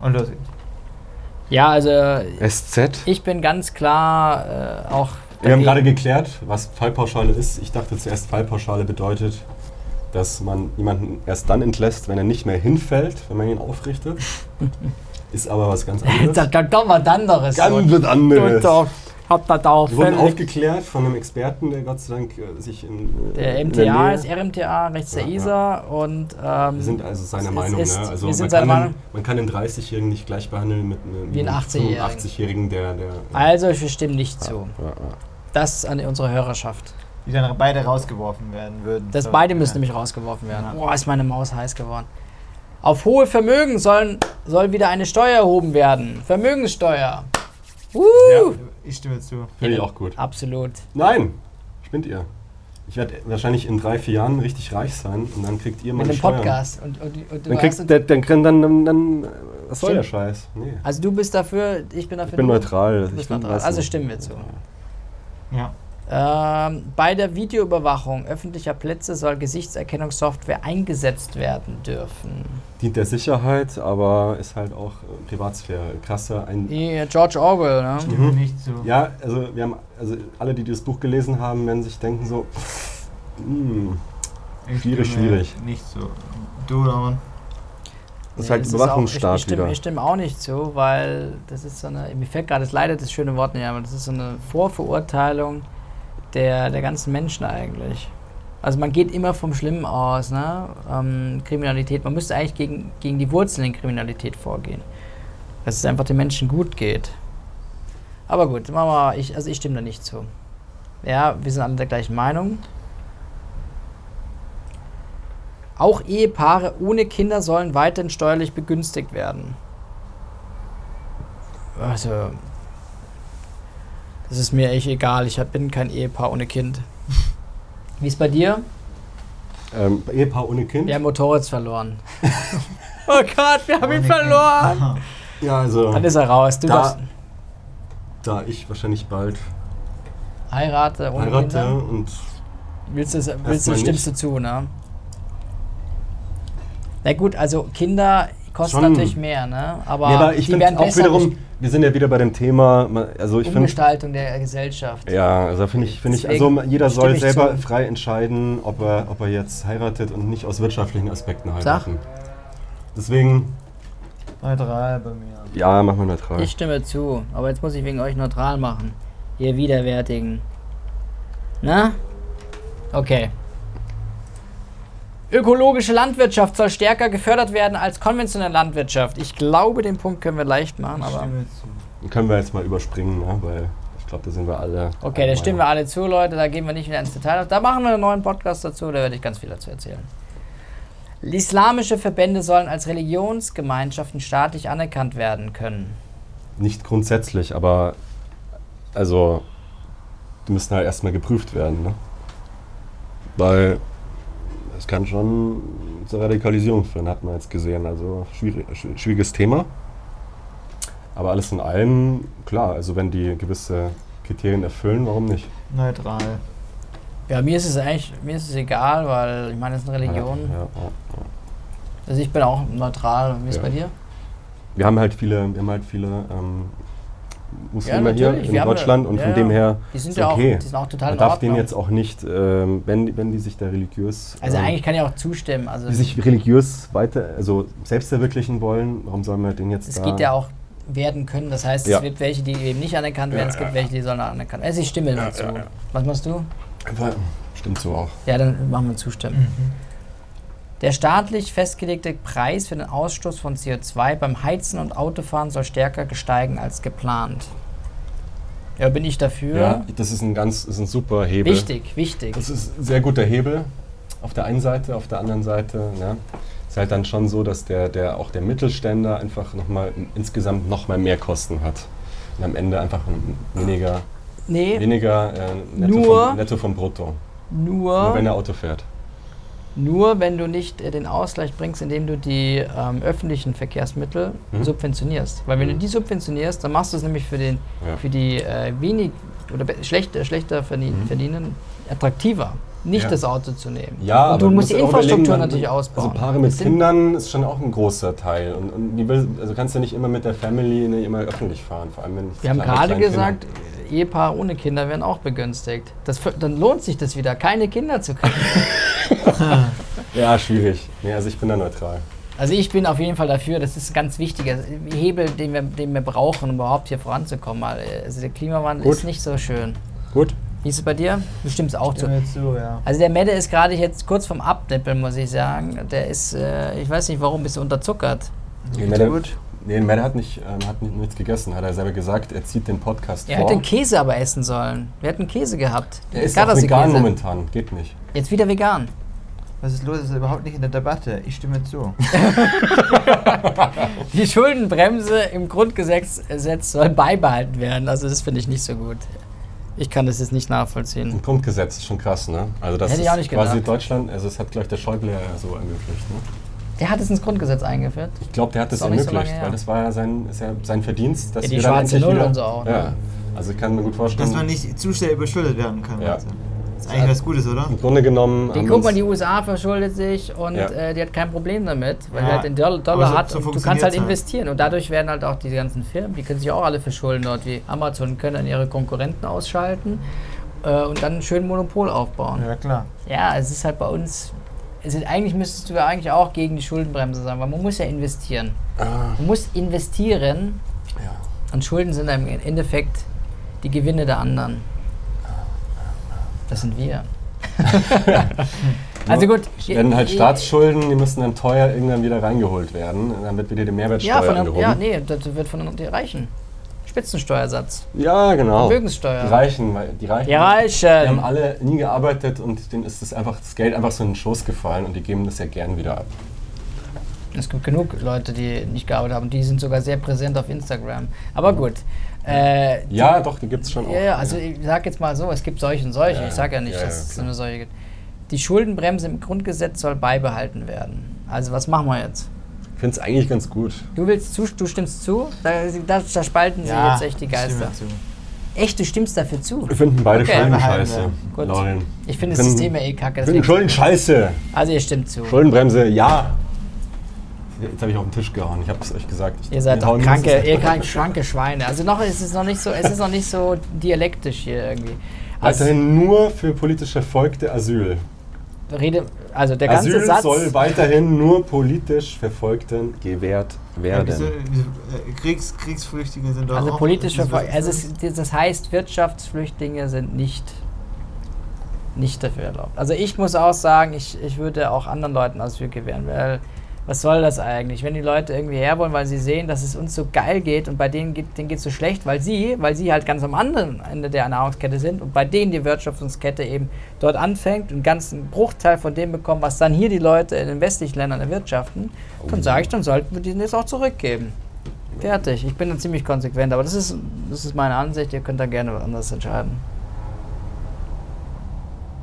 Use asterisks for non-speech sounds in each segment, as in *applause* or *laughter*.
Und los geht's. Ja, also SZ. ich bin ganz klar äh, auch. Wir haben gerade geklärt, was Fallpauschale ist. Ich dachte zuerst, Fallpauschale bedeutet, dass man jemanden erst dann entlässt, wenn er nicht mehr hinfällt, wenn man ihn aufrichtet. *laughs* Ist aber was ganz *laughs* anderes. Das kann doch was anderes. Ganz was anderes. Doch, hab das auch Wir wurden aufgeklärt von einem Experten, der Gott sei Dank äh, sich in äh, Der in MTA Nähe- ist RMTA, rechts der Ja, ja. ISA und. Ähm, Wir sind also seiner Meinung. ist- ne? also wir sind man, seiner kann Meinung. den, man kann den 30-Jährigen nicht gleich behandeln mit einem, Wie ein 80-Jährigen. 80-Jährigen, der, der Also, wir stimmen nicht zu. ja, ja. Das an unsere Hörerschaft. Die dann beide rausgeworfen werden würden. Das So, beide müssen ja. nämlich rausgeworfen werden. Ja. Boah, ist meine Maus heiß geworden. Auf hohe Vermögen sollen, soll wieder eine Steuer erhoben werden. Vermögenssteuer. Uh, Ja, ich stimme zu. Finde ich auch gut. Absolut. Nein, spinnt ihr. Ich werde wahrscheinlich in drei, vier Jahren richtig reich sein und dann kriegt ihr Mit meine dem Steuern. Podcast. Und, und, und du Dann kriegt der, dann, dann, dann, dann, was soll der. Scheiß? Nee. also du bist dafür, ich bin dafür. Ich bin du- neutral. Du Ich bist bin, neutral. Also stimmen wir zu. Ja. Ähm, bei der Videoüberwachung öffentlicher Plätze soll Gesichtserkennungssoftware eingesetzt werden dürfen. Dient der Sicherheit, aber ist halt auch äh, Privatsphäre. Krasse ein. Wie George Orwell, ne? Stimme nicht zu. Ja, also wir haben, also alle, die das Buch gelesen haben, werden sich denken so, hm, Ich schwierig, stimme schwierig. Nicht so. Du, Norman? das ist halt auch- Überwachungsstaat ich, ich, stimme, wieder. ich stimme auch nicht zu, weil das ist so eine, mir fällt gerade das leider das schöne Wort nicht, aber das ist so eine Vorverurteilung der, der ganzen Menschen eigentlich. Also man geht immer vom Schlimmen aus, ne? Ähm, Kriminalität. Man müsste eigentlich gegen, gegen die Wurzeln in Kriminalität vorgehen. Dass es einfach den Menschen gut geht. Aber gut, mal- ich, also ich stimme da nicht zu. Ja, wir sind alle der gleichen Meinung. Auch Ehepaare ohne Kinder sollen weiterhin steuerlich begünstigt werden. Also, das ist mir echt egal. Ich bin kein Ehepaar ohne Kind. Wie ist bei dir? Ähm, Ehepaar ohne Kind? Wir haben Motorrad verloren. *laughs* oh Gott, wir haben ihn verloren. *laughs* Ja, also Dann ist er raus. Du Da- darfst da ich wahrscheinlich bald heirate ohne heirate Kinder. und Willst du, willst du, stimmst du zu, ne? Na gut, also Kinder kosten Schon. natürlich mehr, ne? Aber, ja, aber ich die werden auch besser wiederum, wir sind ja wieder bei dem Thema, ma- also ich finde, Umgestaltung der Gesellschaft. ja, also finde ich, finde ich, also jeder soll selber zu. frei entscheiden, ob er, ob er jetzt heiratet und nicht aus wirtschaftlichen Aspekten heiraten. Deswegen, Neutral bei mir. ja, machen wir neutral. Ich stimme zu, aber jetzt muss ich wegen euch neutral machen. Ihr Widerwärtigen. Na? Okay. Ökologische Landwirtschaft soll stärker gefördert werden als konventionelle Landwirtschaft. Ich glaube, den Punkt können wir leicht machen, aber. können wir jetzt mal überspringen, ne? weil ich glaube, da sind wir alle. Okay, da stimmen wir alle zu, Leute. Da gehen wir nicht wieder ins Detail. Da machen wir einen neuen Podcast dazu, da werde ich ganz viel dazu erzählen. Islamische Verbände sollen als Religionsgemeinschaften staatlich anerkannt werden können. Nicht grundsätzlich, aber also die müssen halt erstmal geprüft werden, ne? Weil kann schon zur Radikalisierung führen, hat man jetzt gesehen. Also schwierig, schw- schwieriges Thema. Aber alles in allem, klar, also wenn die gewisse Kriterien erfüllen, warum nicht? Neutral. Ja, mir ist es eigentlich, mir ist es egal, weil ich meine, es ist eine Religion. Ja, ja, ja. Also ich bin auch neutral. Wie ist es Ja. bei dir? Wir haben halt viele, wir haben halt viele ähm, Muslime Ja, hier in Wir Deutschland ja- und ja, von ja. dem her Die sind ist ja auch, okay. die sind auch total Man darf denen jetzt auch nicht, ähm, wenn, wenn die sich da religiös, also ähm, eigentlich kann ich auch zustimmen. Also die sich religiös weiter, also selbst verwirklichen wollen, warum sollen wir den jetzt es geht ja auch werden können. Das heißt, Ja. es gibt welche, die eben nicht anerkannt werden, es gibt welche, die sollen anerkannt werden. Also ich stimme dazu. ja, ja. Was machst du? Aber Stimmt so auch. Ja, dann machen wir zustimmen. Mhm. Der staatlich festgelegte Preis für den Ausstoß von CO2 beim Heizen und Autofahren soll stärker gesteigen als geplant. Ja, bin ich dafür. Ja, das ist ein ganz, ist ein super Hebel. Wichtig, wichtig. Das ist ein sehr guter Hebel. Auf der einen Seite, auf der anderen Seite, ja, ist halt dann schon so, dass der, der auch der Mittelständler einfach noch mal insgesamt noch mal mehr Kosten hat und am Ende einfach weniger, Nee, weniger äh, netto, Nur- vom, netto vom Brutto, nur, nur wenn er Auto fährt. Nur wenn du nicht äh, den Ausgleich bringst, indem du die ähm, öffentlichen Verkehrsmittel Mhm. subventionierst. Weil wenn du Mhm. die subventionierst, dann machst du es nämlich für, den, Ja. für die äh, wenig oder äh, schlechter verdien Mhm. verdienen attraktiver. nicht Ja. das Auto zu nehmen. Ja, und du musst die Infrastruktur natürlich ausbauen. Also Paare mit Kindern ist schon auch ein großer Teil. Und, und die will, also kannst du nicht immer mit der Family nicht immer öffentlich fahren, vor allem wenn es Wir haben gerade gesagt, Ehepaare ohne Kinder werden auch begünstigt. Das, dann lohnt sich das wieder, keine Kinder zu kriegen. *laughs* Ja, schwierig. Nee, also ich bin da neutral. Also ich bin auf jeden Fall dafür, das ist ein ganz wichtiger Hebel, den wir, den wir brauchen, um überhaupt hier voranzukommen. Äh, Also der Klimawandel Gut. ist nicht so schön. Gut. Wie ist es bei dir? Du stimmst auch zu. Zu, ja. Also der Mette ist gerade jetzt kurz vom Abnippeln, muss ich sagen. Der ist, äh, ich weiß nicht warum, bist du unterzuckert. Mette, gut? Nee, Mette hat, nicht, ähm, hat nicht, nichts gegessen, hat er selber gesagt. Er zieht den Podcast Er vor. hätte den Käse aber essen sollen. Wir hätten Käse gehabt. er ist auch vegan momentan, geht nicht. Jetzt wieder vegan. Was ist los? Das ist überhaupt nicht in der Debatte. Ich stimme zu. *laughs* Die Schuldenbremse im Grundgesetz Gesetz soll beibehalten werden. Also das finde ich nicht so gut. Ich kann das jetzt nicht nachvollziehen. Ein Grundgesetz ist schon krass, ne? Also das Hätte ich ist auch nicht quasi gedacht. Deutschland, also es hat gleich der Schäuble ja so ermöglicht. Ne? Der hat es ins Grundgesetz eingeführt. Ich glaube, der hat das so ermöglicht, her. weil das war ja sein, ist ja sein Verdienst, dass Ja, die wir schwarze Null wieder, und so auch, ne? Ja, also ich kann mir gut vorstellen. Dass man nicht zu schnell überschuldet werden kann. Ja. Also. Das ist eigentlich was Gutes, oder? Im Grunde genommen. Die, haben guck mal, die USA verschuldet sich und Ja. äh, die hat kein Problem damit, weil Ja, die halt den Doll- aber Dollar so- hat so und du kannst halt halt. investieren. Und dadurch werden halt auch diese ganzen Firmen, die können sich auch alle verschulden dort, wie Amazon, können dann ihre Konkurrenten ausschalten äh, und dann ein schön Monopol aufbauen. Ja, klar. Ja, es ist halt bei uns. Ist, eigentlich müsstest du ja eigentlich auch gegen die Schuldenbremse sein, weil man muss ja investieren. Ah, Man muss investieren ja. und Schulden sind im Endeffekt die Gewinne der anderen. Das sind wir. *laughs* also gut. Werden halt Staatsschulden, die müssen dann teuer irgendwann wieder reingeholt werden. Dann wird wieder die Mehrwertsteuer Ja, von der, ja, nee, das wird von den Reichen. Spitzensteuersatz. Ja, genau. Vermögenssteuer. Die Reichen, weil die Reichen, Die Reichen. die haben alle nie gearbeitet und denen ist das einfach das Geld einfach so in den Schoß gefallen und die geben das ja gern wieder ab. Es gibt genug Leute, die nicht gearbeitet haben. Die sind sogar sehr präsent auf Instagram. Aber gut. Äh, Ja, doch, die gibt es schon auch. Ja, ja, also ich sag jetzt mal so, es gibt solche und solche. Ja, ich sage ja nicht, ja, dass ja, es klar. eine solche gibt. Die Schuldenbremse im Grundgesetz soll beibehalten werden. Also was machen wir jetzt? Ich finde es eigentlich ganz gut. Du willst zu, du stimmst zu? Da, da, da spalten sie Ja, jetzt echt die ich Geister. zu. Echt, du stimmst dafür zu? Wir finden beide Okay. Schulden scheiße. Gut. Lauren. Ich finde das System ja eh kacke. Finden Schulden scheiße. Also ihr stimmt zu. Schuldenbremse, ja. Jetzt habe ich auf den Tisch gehauen. Ich habe es euch gesagt. Ich, Ihr seid doch hauen kranke, ihr krank, schranke Schweine. Also noch ist es noch nicht so, es ist noch nicht so dialektisch hier irgendwie. Also, Weiterhin nur für politisch Verfolgte Asyl. Rede, also der ganze Asyl Satz. soll weiterhin nur politisch Verfolgten gewährt Ja, werden. wieso, wieso, äh, Kriegs, Kriegsflüchtlinge sind doch Also auch- politisch wieso- verfolgt. Also es, das heißt, Wirtschaftsflüchtlinge sind nicht, nicht dafür erlaubt. Also ich muss auch sagen, ich, ich würde auch anderen Leuten Asyl gewähren, weil was soll das eigentlich? Wenn die Leute irgendwie her wollen, weil sie sehen, dass es uns so geil geht und bei denen geht denen geht's so schlecht, weil sie, weil sie halt ganz am anderen Ende der Nahrungskette sind und bei denen die Wirtschaftskette eben dort anfängt und einen ganzen Bruchteil von dem bekommen, was dann hier die Leute in den westlichen Ländern erwirtschaften, dann sage ich, dann sollten wir denen jetzt auch zurückgeben. Fertig. Ich bin dann ziemlich konsequent, aber das ist, das ist meine Ansicht. Ihr könnt da gerne was anderes entscheiden.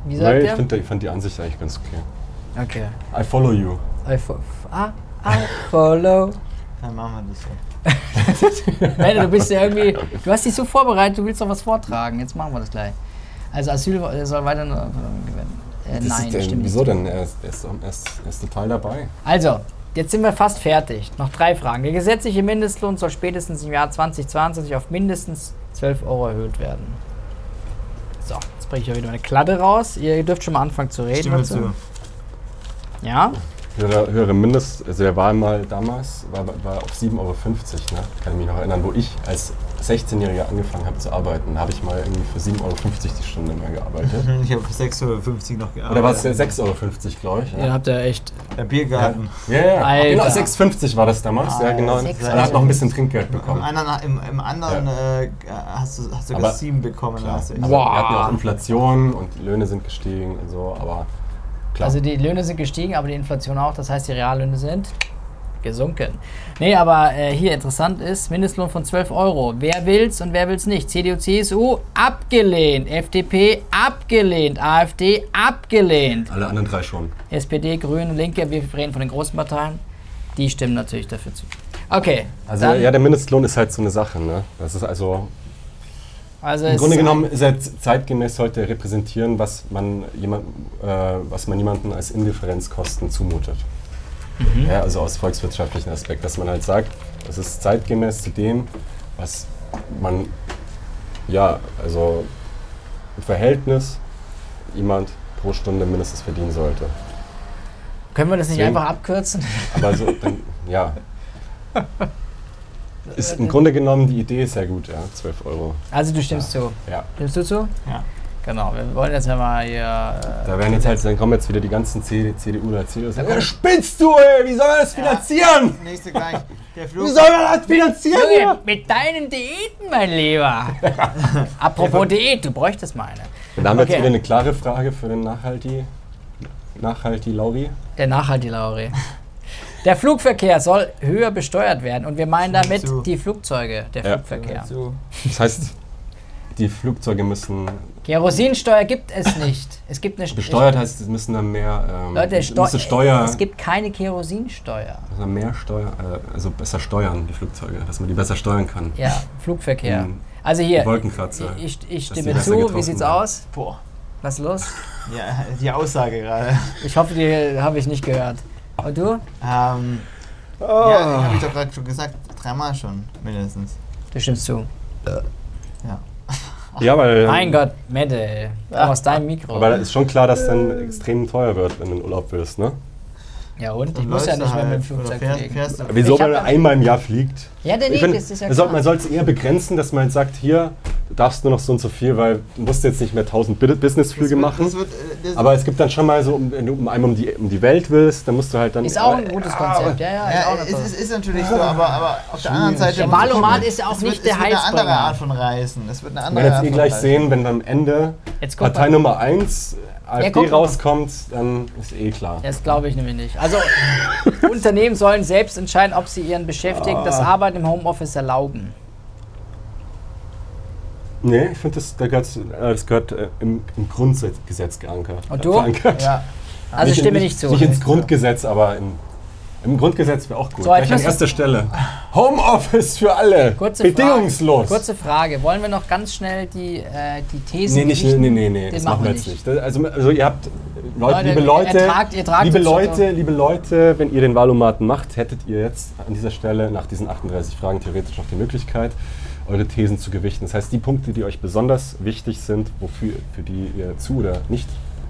Wie sagt Nee, ich, find, ich fand die Ansicht eigentlich ganz okay. Okay. I follow you. I, fo ah, I follow. *laughs* Dann machen wir das so. *laughs* Mette, du bist ja irgendwie. Du hast dich so vorbereitet, du willst doch was vortragen. Jetzt machen wir das gleich. Also Asyl äh, soll weiter nur äh, Das Nein, äh, stimmt Wieso nicht. denn? Er ist, er, ist, er, ist, er ist total dabei. Also, jetzt sind wir fast fertig. Noch drei Fragen. Der gesetzliche Mindestlohn soll spätestens im Jahr 2022 auf mindestens 12 Euro erhöht werden. So, jetzt bringe ich ja wieder eine Kladde raus. Ihr dürft schon mal anfangen zu reden. Stimme dazu. zu. Ja? Höhere, höhere Mindest, also der war mal damals, war, war auf 7,50 Euro, ne? kann ich mich noch erinnern, wo ich als 16-Jähriger angefangen habe zu arbeiten. Da habe ich mal irgendwie für 7,50 Euro die Stunde mal gearbeitet. *laughs* Ich habe für 6,50 Euro noch gearbeitet. Oder war es 6,50 Euro, glaube ich? Ihr habt ja echt. Der Biergarten. Ja, ja, Alter. genau, 6,50 war das damals. ja, Ah, genau. 6,50. Er hat noch ein bisschen Trinkgeld Im bekommen. anderen, im, im anderen äh, hast du hast du Aber- 7 bekommen. Klar. Hast du. Also. Wir hatten ja auch Inflation und die Löhne sind gestiegen und so, aber klar. Also die Löhne sind gestiegen, aber die Inflation auch. Das heißt, die Reallöhne sind gesunken. Nee, aber äh, hier interessant ist, Mindestlohn von 12 Euro. Wer will's und wer will's nicht? CDU, CSU abgelehnt. FDP abgelehnt. AfD abgelehnt. Alle anderen drei schon. SPD, Grüne, Linke, wir reden von den großen Parteien. Die stimmen natürlich dafür zu. Okay. Also ja, der Mindestlohn ist halt so eine Sache, ne? Das ist also, Also Im Grunde genommen ist er zeitgemäß sollte er repräsentieren, was man, jemand, äh, was man jemandem als Indifferenzkosten zumutet. Mhm. Ja, also aus volkswirtschaftlichen Aspekt, dass man halt sagt, es ist zeitgemäß zu dem, was man, ja, also im Verhältnis jemand pro Stunde mindestens verdienen sollte. Können wir das nicht Deswegen- einfach abkürzen? Aber so, dann, ja. *laughs* Ist im Grunde genommen, die Idee ist sehr gut, ja, 12 Euro. Also du stimmst zu. Ja. Stimmst du zu? Ja. Genau, wir wollen jetzt ja mal hier. Äh, Da werden jetzt halt, dann kommen jetzt wieder die ganzen CD, CDU oder CDU und sagen, ja, spinnst du, ey, wie soll man das finanzieren? Nächste gleich. Der Wie soll man das finanzieren Junge, mit deinen Diäten, mein Lieber. *laughs* Apropos Diät, du bräuchtest mal eine. Dann haben wir Okay. jetzt wieder eine klare Frage für den Nachhalti, Nachhalti Lauri. Der Nachhaltige Lauri. Der Flugverkehr soll höher besteuert werden und wir meinen damit zu. die Flugzeuge, der Ja. Flugverkehr. Das heißt, die Flugzeuge müssen Kerosinsteuer gibt es nicht. Es gibt eine St- besteuert, heißt, es müssen dann mehr, ähm, Leute, Steu müssen Steuer, es gibt keine Kerosinsteuer. müssen dann mehr Steuer, äh, also besser steuern, die Flugzeuge, dass man die besser steuern kann. Ja, Flugverkehr. Mhm. Also hier, Wolkenkratzer. ich, ich die stimme zu. Wie sieht's werden. aus? Boah. Was ist los? Ja, die Aussage gerade. Ich hoffe, die habe ich nicht gehört. Und du? Ähm, Ja, habe ich doch gerade schon gesagt. Dreimal schon, mindestens. Du stimmst zu. Ja. Ja, weil. Mein Gott, Mette, ey. aus deinem Mikro. Aber ist schon klar, dass dann extrem teuer wird, wenn du in Urlaub willst, ne? ja und? Ich muss ja nicht mehr mit dem halt, Flugzeug fährst, fliegen. fährst. Wieso, wenn man einmal im Jahr fliegt? Ja, der Ich nee, find, das ist ja man soll- klar. man soll es eher begrenzen, dass man sagt, hier, du darfst nur noch so und so viel, weil du musst jetzt nicht mehr 1000 Bi- Businessflüge Das wird- machen. das wird, äh, das- aber es gibt dann schon mal so, um- wenn du um einmal um die, um die Welt willst, dann musst du halt dann... Ist auch ein gutes Konzept. Ja, ja, ist Ja, eine es tolle- ist, ist natürlich so, aber, aber auf der anderen Seite. Der Valomat ist ja auch es wird, nicht der Es wird eine andere. Art von Reisen. Es wird eine Wir andere werden jetzt eh gleich sehen, wenn am Ende Partei. Nummer 1 AfD mal. rauskommt, dann ist eh klar. Das glaube ich nämlich nicht. Also, *laughs* Unternehmen sollen selbst entscheiden, ob sie ihren Beschäftigten das Arbeiten im Homeoffice erlauben. Nee, ich finde, das, da äh, das gehört äh, im, im Grundgesetz geankert. Und du? Verankert. Ja. Also Nicht- stimme nicht zu. Nicht ins. Grundgesetz, aber im, im Grundgesetz wäre auch gut. So, Gleich an erster Stelle. Homeoffice für alle. Kurze Bedingungslos. Frage, kurze Frage. Wollen wir noch ganz schnell die, äh, die Thesen Nee, nicht, nee, nee, nee, Den das machen wir jetzt nicht. Das- Also, also ihr habt, Leute, Leute, liebe ihr Leute, tragt- ihr tragt liebe Leute, liebe Leute, wenn ihr den Wahlomaten macht, hättet ihr jetzt an dieser Stelle nach diesen 38 Fragen theoretisch noch die Möglichkeit, eure Thesen zu gewichten. Das heißt, die Punkte, die euch besonders wichtig sind, wofür, für die ihr zu oder nicht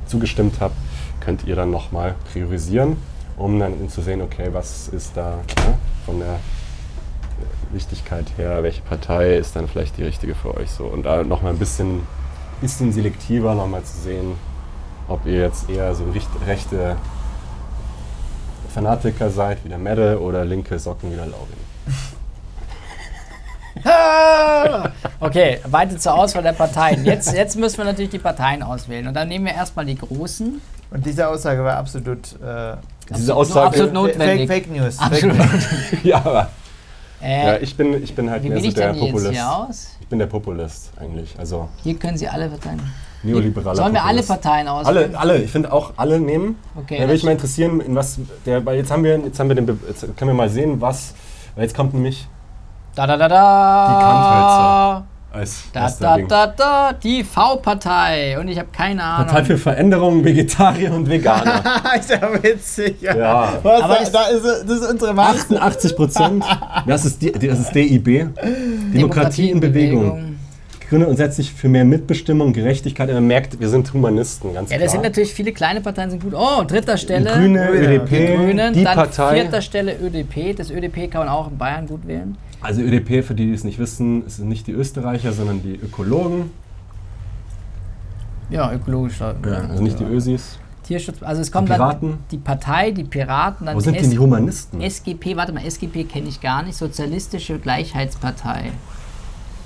zugestimmt habt, könnt ihr dann nochmal priorisieren, um dann zu sehen, okay, was ist da ne, von der Wichtigkeit her, welche Partei ist dann vielleicht die richtige für euch so. Und da nochmal ein bisschen, bisschen selektiver nochmal zu sehen, ob ihr jetzt eher so rechte Fanatiker seid, wie der Medde, oder linke Socken wie der Laurin. *laughs* Ah! Okay, weiter zur Auswahl der Parteien. Jetzt, jetzt müssen wir natürlich die Parteien auswählen. Und dann nehmen wir erstmal die großen. Und diese Aussage war absolut. Äh, Diese Aussage. absolut notwendig. Fake, Fake News. Absolut. Fake News. *laughs* ja, aber Äh, ja, ich, bin, ich bin halt wie mehr so ich der denn die jetzt Populist. hier aus? Ich bin der Populist eigentlich. Also Hier können Sie alle Parteien. neoliberaler Sollen wir alle Populist. Parteien auswählen? Alle, alle, ich finde auch alle nehmen. Okay, da würde ich mal interessieren, in was der, weil jetzt haben wir, jetzt haben wir den, Be- jetzt können wir mal sehen, was, weil jetzt kommt nämlich Da da da da. Die Kantwälzer. Als Da da Ding. da da. Die V-Partei. Und ich habe keine Ahnung. Partei für Veränderung, Vegetarier und Veganer. *laughs* ist ja witzig. Ja. ja. Was, Aber da, ist- da ist, das ist unsere Macht. 88 Prozent. Das ist, die, das ist DIB. Demokratie in Bewegung. Gründet und setzt sich für mehr Mitbestimmung, Gerechtigkeit. Man merkt, wir sind Humanisten, ganz Ja, klar. das sind natürlich viele kleine Parteien sind gut. Oh, dritter Stelle. Grüne, Grüne, ÖDP, Die Grünen, die dann Partei. vierter Stelle ÖDP. Das ÖDP kann man auch in Bayern gut wählen. Also ÖDP, für die, die es nicht wissen, es sind nicht die Österreicher, sondern die Ökologen. Ja, ökologisch. Also nicht die Ösis. Tierschutz. Also es kommt Piraten. dann die Partei, die Piraten, dann Wo sind die denn die Humanisten? SGP, warte mal, SGP kenne ich gar nicht. Sozialistische Gleichheitspartei.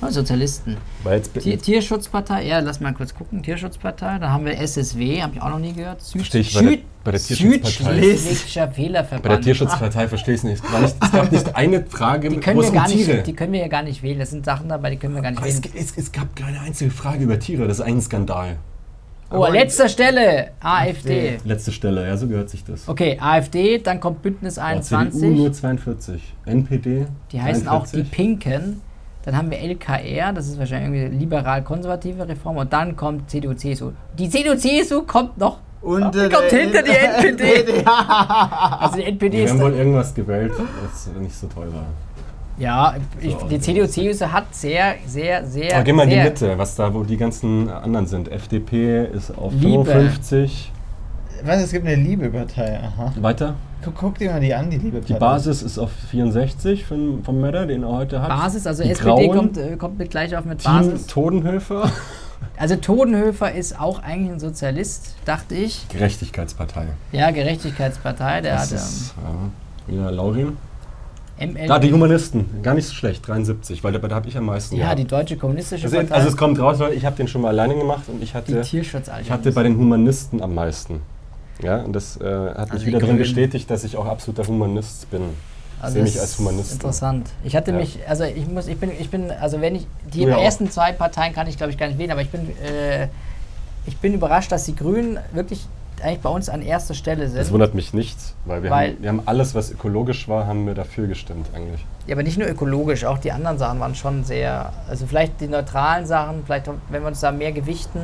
Oh, Sozialisten. Weil Tier, Tierschutzpartei, ja, lass mal kurz gucken. Tierschutzpartei, dann haben wir SSW, habe ich auch noch nie gehört. Süd, Verstehe ich bei der- bei der Tierschutzpartei. Südschleswigscher bei der Tierschutzpartei verstehe ich es nicht. Es gab nicht- Es gab nicht eine Frage, Die können, wo wir es gar um Tiere nicht, die können wir ja gar nicht wählen. Das sind Sachen dabei, die können wir gar nicht Aber es, wählen. es, es gab keine einzige Frage über Tiere. Das ist ein Skandal. Oh, letzter Stelle, AfD. Letzte Stelle, ja, so gehört sich das. Okay, AfD, dann kommt Bündnis Ja, 21. CDU nur 42. NPD. Die heißen auch die 43. Pinken. Dann haben wir LKR, das ist wahrscheinlich irgendwie liberal-konservative Reform. Und dann kommt CDU, CSU. Die CDU, CSU kommt noch. Und die kommt hinter die NPD. *laughs* Also die NPD Wir ist. haben wohl irgendwas gewählt, was nicht so toll war. Ja, ich, So, die okay. CDU, CSU hat sehr, sehr, sehr. Aber geh mal in die Mitte, was da, wo die ganzen anderen sind. FDP ist auf Liebe. 55. Was, es gibt eine Liebe-Partei, aha. Weiter. Guck, guck dir mal die an, die Liebe-Partei. Die Basis ist auf 64 von, vom Möller, den er heute hat. Basis, also Die SPD Grauen, kommt, äh, kommt mit gleich auf mit Team Basis. Todenhöfer. *laughs* Also Todenhöfer ist auch eigentlich ein Sozialist, dachte ich. Gerechtigkeitspartei. Ja, Gerechtigkeitspartei, der Das hat ist ja, wieder Laurin. ähm, ML. Da, die Humanisten. Gar nicht so schlecht, 73, weil da, da habe ich am meisten. ja, gehabt. die Deutsche Kommunistische also, Partei. also es kommt raus, Leute, ich habe den schon mal alleine gemacht und ich hatte, ich hatte bei den Humanisten am meisten. Ja, und das äh, hat Also mich wieder darin bestätigt, dass ich auch absoluter Humanist bin. Ich Also sehe mich das als ist Humanist. Interessant. Ich hatte Ja. mich, also ich muss, ich bin, ich bin, also wenn ich die ja ersten zwei Parteien kann ich glaube ich gar nicht wählen, aber ich bin, äh, ich bin überrascht, dass die Grünen wirklich eigentlich bei uns an erster Stelle sind. Das wundert mich nicht, weil wir, Weil- haben, wir haben alles, was ökologisch war, haben wir dafür gestimmt eigentlich. Ja, aber nicht nur ökologisch, auch die anderen Sachen waren schon sehr, also vielleicht die neutralen Sachen, vielleicht wenn wir uns da mehr gewichten.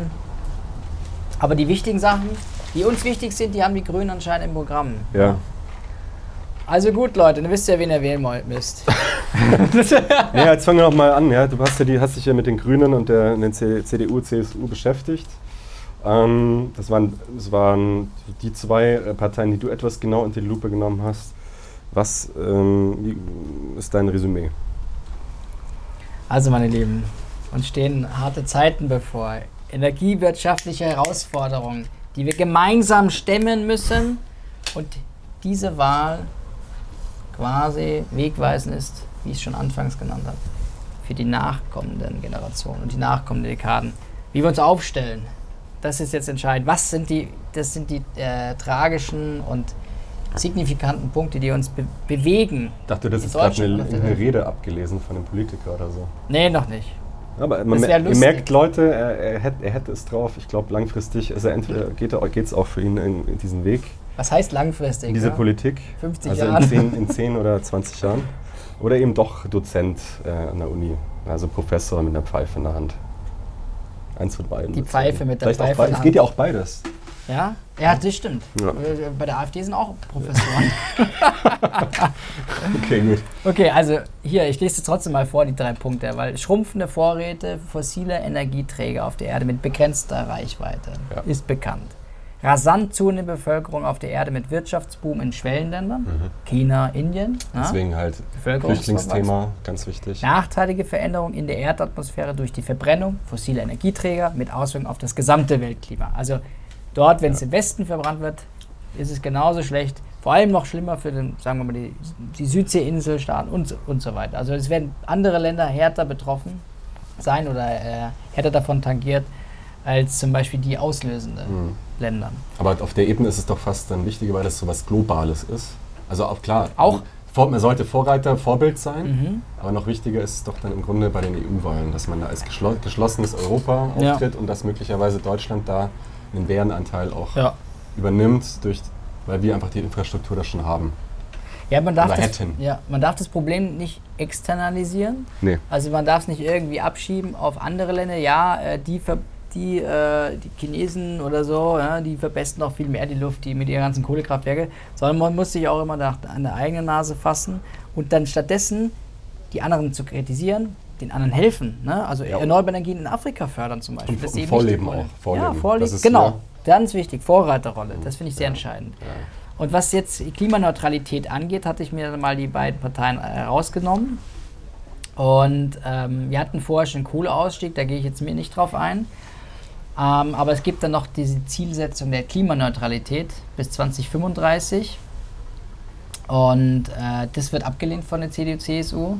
Aber die wichtigen Sachen, die uns wichtig sind, die haben die Grünen anscheinend im Programm. Ja. Also gut, Leute, dann wisst ihr, wen ihr wählen müsst. *laughs* Ja, jetzt fangen wir noch mal an. Ja. Du hast, ja die, hast dich ja mit den Grünen und der, den CDU, CSU beschäftigt. Ähm, das, waren, das waren die zwei Parteien, die du etwas genau unter die Lupe genommen hast. Was ähm, ist dein Resümee? Also, meine Lieben, uns stehen harte Zeiten bevor. Energiewirtschaftliche Herausforderungen, die wir gemeinsam stemmen müssen. Und diese Wahl quasi wegweisend ist, wie ich es schon anfangs genannt habe, für die nachkommenden Generationen und die nachkommenden Dekaden. Wie wir uns aufstellen, das ist jetzt entscheidend. Was sind die, das sind die äh, tragischen und signifikanten Punkte, die uns be bewegen. Ich dachte, das ist gerade eine, eine. Rede abgelesen von einem Politiker oder so. Nee, noch nicht. Aber man, merkt, Leute, er, er, hätte, er hätte es drauf. Ich glaube, langfristig ist entweder geht es auch für ihn in, in diesen Weg, Was heißt langfristig? diese ja? Politik. 50 also Jahren. in 10, in 10 oder 20 Jahren. Oder eben doch Dozent äh, an der Uni. Also Professor mit einer Pfeife in der Hand. Eins von beiden. Die Pfeife mit der Vielleicht auch Pfeife in Es geht ja auch beides. Ja? Ja, das stimmt. Ja. Äh, Bei der AfD sind auch Professoren. *laughs* Okay, gut. okay, also hier, ich lese trotzdem mal vor, die drei Punkte, weil schrumpfende Vorräte fossiler Energieträger auf der Erde mit begrenzter Reichweite Ja. ist bekannt. Rasant zunehmende Bevölkerung auf der Erde mit Wirtschaftsboom in Schwellenländern, China, Indien. Mhm. Deswegen halt Bevölkerungsverwachsung. Flüchtlingsthema, ganz wichtig. Nachteilige Veränderung in der Erdatmosphäre durch die Verbrennung fossiler Energieträger mit Auswirkungen auf das gesamte Weltklima. Also dort, wenn es im Westen verbrannt wird, ist es genauso schlecht. Vor allem noch schlimmer für den, sagen wir mal, die, die Südseeinselstaaten und, so- und so weiter. Also es werden andere Länder härter betroffen sein oder äh, härter davon tangiert als zum Beispiel die auslösenden Mhm. Länder. Aber auf der Ebene ist es doch fast dann wichtiger, weil das so was Globales ist. Also auch klar, Auch- man sollte Vorreiter, Vorbild sein, Mhm. aber noch wichtiger ist es doch dann im Grunde bei den EU-Wahlen, dass man da als geschlo geschlossenes Europa Ja. auftritt und dass möglicherweise Deutschland da einen Bärenanteil auch Ja. übernimmt, durch, weil wir einfach die Infrastruktur da schon haben. Ja, man darf, das, ja, man darf das Problem nicht externalisieren. Nee. Also man darf es nicht irgendwie abschieben auf andere Länder. Ja, äh, die, die, äh, die Chinesen oder so, ja, die verbesten auch viel mehr die Luft, die mit ihren ganzen Kohlekraftwerke. Sondern man muss sich auch immer nach, an der eigenen Nase fassen und dann stattdessen die anderen zu kritisieren, den anderen helfen. Ne? Also Ja. erneuerbare Energien in Afrika fördern zum Beispiel. Und- Das und eben Vorleben auch, Vorleben. Ja, Vorleben. Ist genau. ja- Ganz wichtig. Vorreiterrolle. Das finde ich sehr entscheidend. Und was jetzt Klimaneutralität angeht, hatte ich mir mal die beiden Parteien äh, herausgenommen. Und ähm, wir hatten vorher schon Kohleausstieg, da gehe ich jetzt mir nicht drauf ein. Ähm, aber es gibt dann noch diese Zielsetzung der Klimaneutralität bis 2035. Und äh, das wird abgelehnt von der CDU-CSU.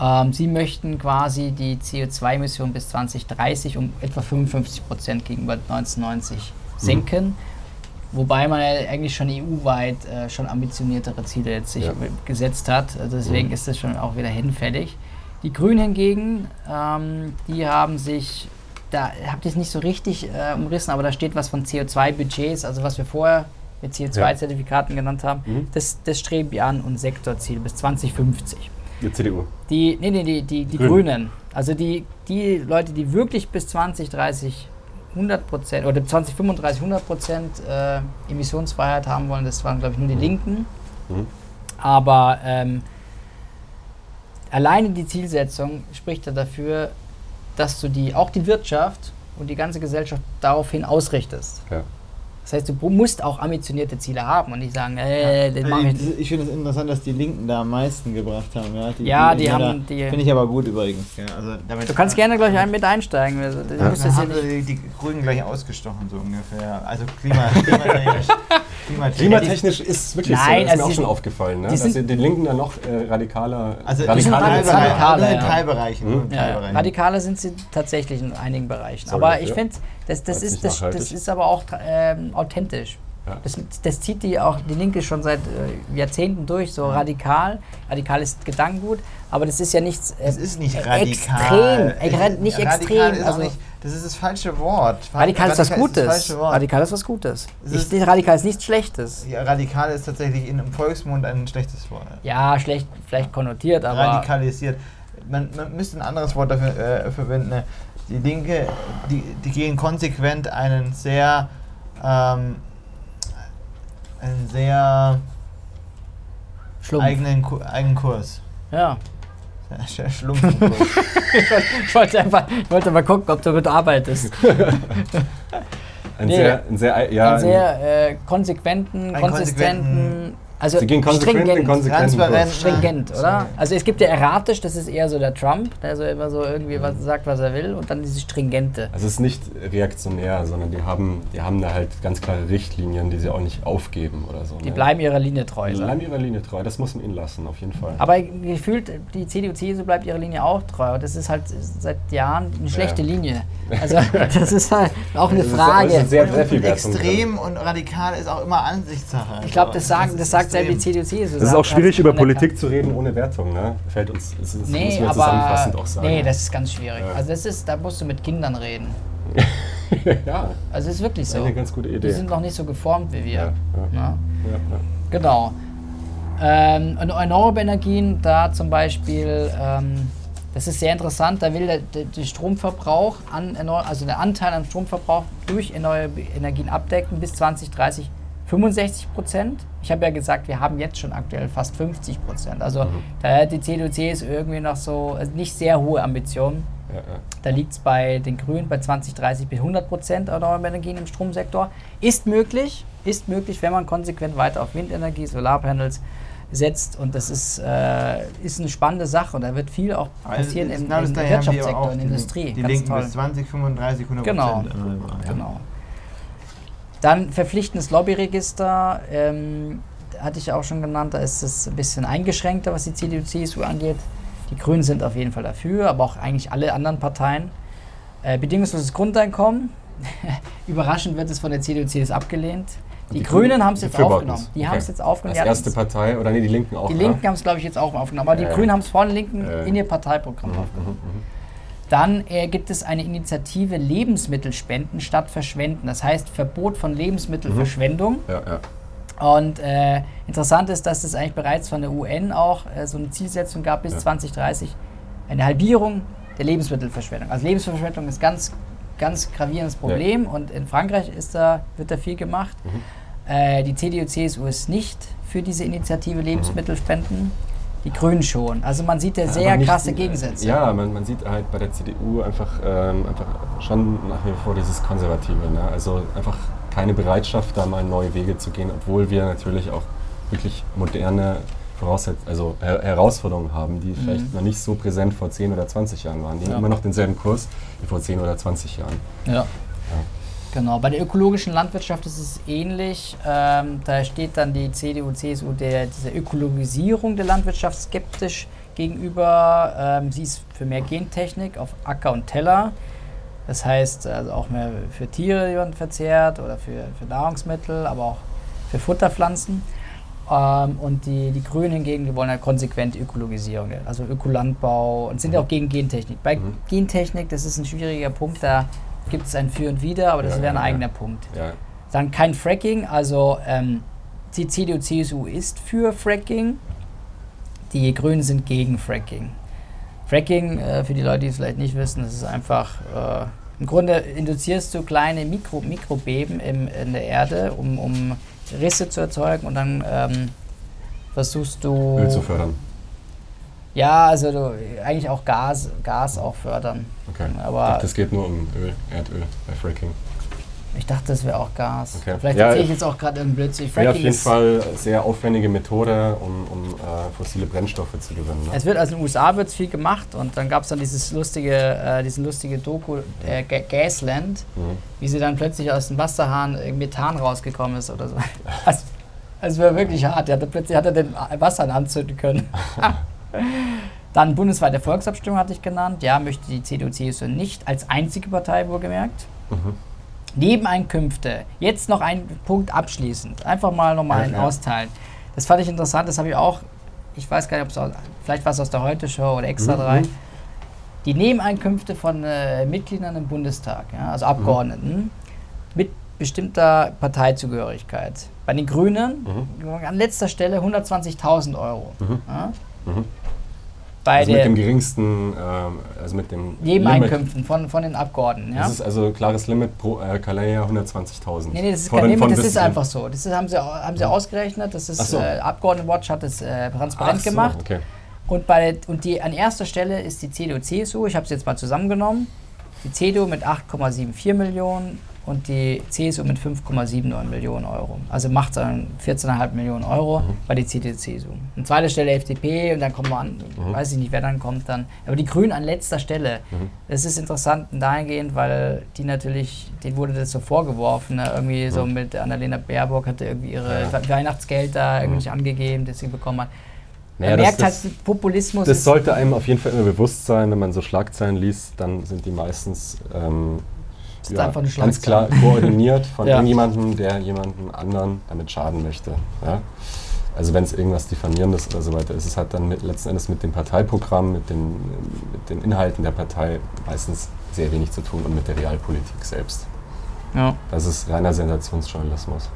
Ähm, sie möchten quasi die CO2-Emissionen bis 2030 um etwa 55 Prozent gegenüber 1990 senken. Wobei man ja eigentlich schon EU-weit äh, schon ambitioniertere Ziele jetzt sich Ja. gesetzt hat. Also deswegen Mhm. ist das schon auch wieder hinfällig. Die Grünen hingegen, ähm, die haben sich, da habt ihr es nicht so richtig äh, umrissen, aber da steht was von CO2-Budgets, also was wir vorher mit CO2-Zertifikaten genannt haben. Mhm. Das, das streben wir an und Sektorziel bis 2050. Die CDU. Die, nee, nee, die, die, die Grünen. Grünen. Also die, die Leute, die wirklich bis 2030 100 Prozent oder 2035 100 Prozent äh, Emissionsfreiheit haben wollen, das waren, glaube ich, nur die Linken. Mhm. Aber ähm, alleine die Zielsetzung spricht ja dafür, dass du die, auch die Wirtschaft und die ganze Gesellschaft daraufhin ausrichtest. Ja. Das heißt, du musst auch ambitionierte Ziele haben und nicht sagen, äh, das mache ich nicht. Also ich finde es interessant, dass die Linken da am meisten gebracht haben. Ja, die, Ja, die ja haben da- die- Finde ich aber gut übrigens. Ja, also damit Du kannst gerne gleich mit einsteigen. Also, Ja. Dann das hier haben sie die Grünen gleich ausgestochen, so ungefähr. Also Klima, klimatechnisch. *laughs* klimatechnisch. Klimatechnisch ist wirklich Nein, so, ist also mir auch die- schon aufgefallen, ne? die dass sind- sie den Linken dann noch äh, radikaler, Also in radikale Teilbereichen, Radikale, also in ja. Teilbereichen. nur in Ja, Teilbereichen. Radikale sind sie tatsächlich in einigen Bereichen. Sorry aber ich finde, das, das, ist, das, das ist aber auch ähm, authentisch. Ja. Das, das zieht die auch die Linke schon seit äh, Jahrzehnten durch, so radikal. Radikal ist Gedankengut, aber das ist ja nichts. Äh, Es ist nicht äh, radikal. Extrem, äh, ist- nicht radikal extrem. Ist also, nicht, das ist das falsche Wort. radikal ist was Gutes. Wort. radikal ist was Gutes. Ich, ist- radikal ist nichts Schlechtes. Ja, radikal ist tatsächlich in einem Volksmund ein schlechtes Wort. Ja, schlecht, vielleicht konnotiert, aber. Radikalisiert. Man, man müsste ein anderes Wort dafür äh, verwenden. ne? Die Linke, die, die gehen konsequent einen sehr, ähm, einen sehr Schlumpf. eigenen, Ku- eigenen Kurs. Ja. Sehr schlumpfen Kurs. *laughs* Ich wollte einfach ich wollte mal gucken, ob du damit arbeitest. ein, Nee. sehr, ein sehr, ja, einen sehr äh, konsequenten, konsistenten. konsequenten- Also sie gehen konsequent stringent. Transparent. Stringent, Ja. oder? Also es gibt ja erratisch, das ist eher so der Trump, der so immer so irgendwie was sagt, was er will, und dann dieses Stringente. Also es ist nicht reaktionär, sondern die haben, die haben da halt ganz klare Richtlinien, die sie auch nicht aufgeben oder so. Die ne? bleiben ihrer Linie treu. Die bleiben ihrer Linie treu, das muss man ihnen lassen, auf jeden Fall. Aber gefühlt, die CDU, CSU bleibt ihrer Linie auch treu. Und das ist halt seit Jahren eine schlechte Linie. *laughs* Also das ist halt auch eine Das ist- Frage. das ist sehr Und Treffi-Wertung extrem und radikal ist auch immer Ansichtssache. ich glaube, das, sagen, ist das sagt selbst die. CDU, CSU. Es ist sagt- auch schwierig, über. Politik zu reden ohne Wertung, ne? Fällt uns, das, das Nee, müssen wir aber zusammenfassend auch sagen. nee, das ist ganz schwierig. Ja. Also das ist, da musst du mit Kindern reden. *laughs* ja, Also es ist wirklich das ist so. eine ganz gute Idee. Die sind noch nicht so geformt wie wir. ja, ja, Ja? Genau. Ähm, und erneuerbare Energien, da zum Beispiel, ähm, das ist sehr interessant, da will der, der, der Stromverbrauch, an, also der Anteil am Stromverbrauch durch erneuerbare Energien abdecken bis 2030 65 Prozent. Ich habe ja gesagt, wir haben jetzt schon aktuell fast 50 Prozent. Also da hat die CDU, CSU irgendwie noch so also nicht sehr hohe Ambitionen. ja, ja. Da liegt es bei den Grünen bei 2030 bis 100 Prozent erneuerbare Energien im Stromsektor. Ist möglich, ist möglich, wenn man konsequent weiter auf Windenergie, Solarpanels setzt. Und das ist, äh, ist eine spannende Sache. Und da wird viel auch Also, passieren im, genau das im Wirtschaftssektor, in der Industrie. Die Ganz Linken toll. bis 20, 35, 100 Genau. Prozent. ja. Genau. Dann verpflichtendes Lobbyregister, ähm, hatte ich auch schon genannt, da ist es ein bisschen eingeschränkter, was die CDU, CSU angeht. Die Grünen sind auf jeden Fall dafür, aber auch eigentlich alle anderen Parteien. Äh, bedingungsloses Grundeinkommen, *laughs* überraschend wird es von der CDU, CSU abgelehnt. Die, Die Grünen haben es jetzt aufgenommen. Die Okay. haben es jetzt aufgenommen. Als Die erste Partei, oder nee, die Linken auch. die ne? Linken haben es, glaube ich, jetzt auch aufgenommen. Aber die. Grünen haben es vor den Linken in ihr Parteiprogramm Mhm, aufgenommen. Mhm, mhm. Dann äh, gibt es eine Initiative Lebensmittelspenden statt Verschwenden. Das heißt Verbot von Lebensmittelverschwendung. Ja, ja. Und äh, interessant ist, dass es eigentlich bereits von der UN auch äh, so eine Zielsetzung gab bis Ja. 2030. Eine Halbierung der Lebensmittelverschwendung. Also Lebensmittelverschwendung ist ganz, ganz gravierendes Problem und in Frankreich ist da, wird da viel gemacht. Mhm. Äh, die CDU, CSU ist nicht für diese Initiative Lebensmittelspenden. Die Grünen schon. Also man sieht ja sehr nicht- krasse Gegensätze. Ja, man, man sieht halt bei der CDU einfach, ähm, einfach schon nach wie vor dieses Konservative. Ne? Also einfach keine Bereitschaft, da mal neue Wege zu gehen, obwohl wir natürlich auch wirklich moderne Voraussetz also Her Herausforderungen haben, die vielleicht noch nicht so präsent vor 10 oder 20 Jahren waren. Die haben Ja. immer noch denselben Kurs wie vor 10 oder 20 Jahren. Ja. Genau, bei der ökologischen Landwirtschaft ist es ähnlich. Ähm, da steht dann die CDU, CSU der, dieser Ökologisierung der Landwirtschaft skeptisch gegenüber. Ähm, sie ist für mehr Gentechnik auf Acker und Teller. Das heißt also auch mehr für Tiere, die man verzehrt oder für, für Nahrungsmittel, aber auch für Futterpflanzen. Ähm, und die, die Grünen hingegen, die wollen ja konsequent Ökologisierung, also Ökolandbau und sind ja auch gegen Gentechnik. Bei Mhm. Gentechnik, das ist ein schwieriger Punkt, da gibt es ein Für und Wider, aber das Ja, wäre ein ja, ja. eigener Punkt. Ja, Dann kein Fracking, also ähm, die CDU, CSU ist für Fracking. die Grünen sind gegen Fracking. Fracking, äh, für die Leute, die es vielleicht nicht wissen, das ist einfach, äh, im Grunde induzierst du kleine Mikro, Mikrobeben im, in der Erde, um, um Risse zu erzeugen und dann ähm, versuchst du... Öl zu fördern. Ja, also du, eigentlich auch Gas, Gas auch fördern. Okay. Aber- ich dachte, es geht nur um Öl, Erdöl bei Fracking. Ich dachte, das wäre auch Gas. Okay. Vielleicht Ja, erzähle ich jetzt auch gerade irgendeinen Blödsinn. Ja, auf Fracking jeden ist, Fall sehr aufwendige Methode, um, um äh, fossile Brennstoffe zu gewinnen. Ne? Es wird also in den USA wird viel gemacht und dann gab es dann dieses lustige, äh, diesen lustige Doku äh, Ga- Gasland, Mhm. wie sie dann plötzlich aus dem Wasserhahn äh, Methan rausgekommen ist oder so. *laughs* Also, es wäre wirklich hart. Er hatte, plötzlich hat er den Wasserhahn anzünden können. *laughs* *laughs* dann bundesweite Volksabstimmung hatte ich genannt. Ja, möchte die CDU-CSU nicht als einzige Partei wohlgemerkt. Mhm. Nebeneinkünfte. Jetzt noch ein Punkt abschließend. Einfach mal nochmal einen ja. austeilen. Das fand ich interessant. Das habe ich auch, ich weiß gar nicht, ob es aus, vielleicht war es aus der Heute-Show oder Extra Mhm, 3. mhm. Die Nebeneinkünfte von äh, Mitgliedern im Bundestag, ja, also Abgeordneten, mit bestimmter Parteizugehörigkeit. Bei den Grünen an letzter Stelle 120.000 Euro. Mhm. Ja. Bei Also mit dem geringsten, ähm, also mit dem. Nebeneinkünften von, von den Abgeordneten. Ja. Das ist also klares Limit pro äh, Kalea 120.000. Nee, nee, das ist kein Limit, das ist einfach so. Das ist, haben sie, haben sie ausgerechnet, das ist, so. äh, Abgeordnetenwatch hat es äh, transparent Ach so, gemacht. Okay. Und, bei, und die, an erster Stelle ist die CDU-CSU, ich habe es jetzt mal zusammengenommen, die CDU mit 8,74 Millionen und die CSU mit 5,79 Millionen Euro. Also macht dann 14,5 Millionen Euro bei der CDU-CSU. An zweiter Stelle FDP und dann kommen wir an, weiß ich nicht, wer dann kommt dann. Aber die Grünen an letzter Stelle. Das ist interessant dahingehend, weil die natürlich, denen wurde das so vorgeworfen, ne? irgendwie so mit Annalena Baerbock hatte irgendwie ihre Ja. Weihnachtsgeld da irgendwie angegeben, das sie bekommen hat. Naja, Man merkt das- halt, Populismus Das sollte einem auf jeden Fall immer bewusst sein, wenn man so Schlagzeilen liest, dann sind die meistens ähm, ist einfach eine ganz klar koordiniert von *laughs* Ja. irgendjemandem, der jemanden anderen damit schaden möchte. Ja? Also wenn es irgendwas Diffamierendes oder so weiter ist, es hat dann mit, letzten Endes mit dem Parteiprogramm, mit den, mit den Inhalten der Partei meistens sehr wenig zu tun und mit der Realpolitik selbst. Ja. Das ist reiner Sensationsjournalismus.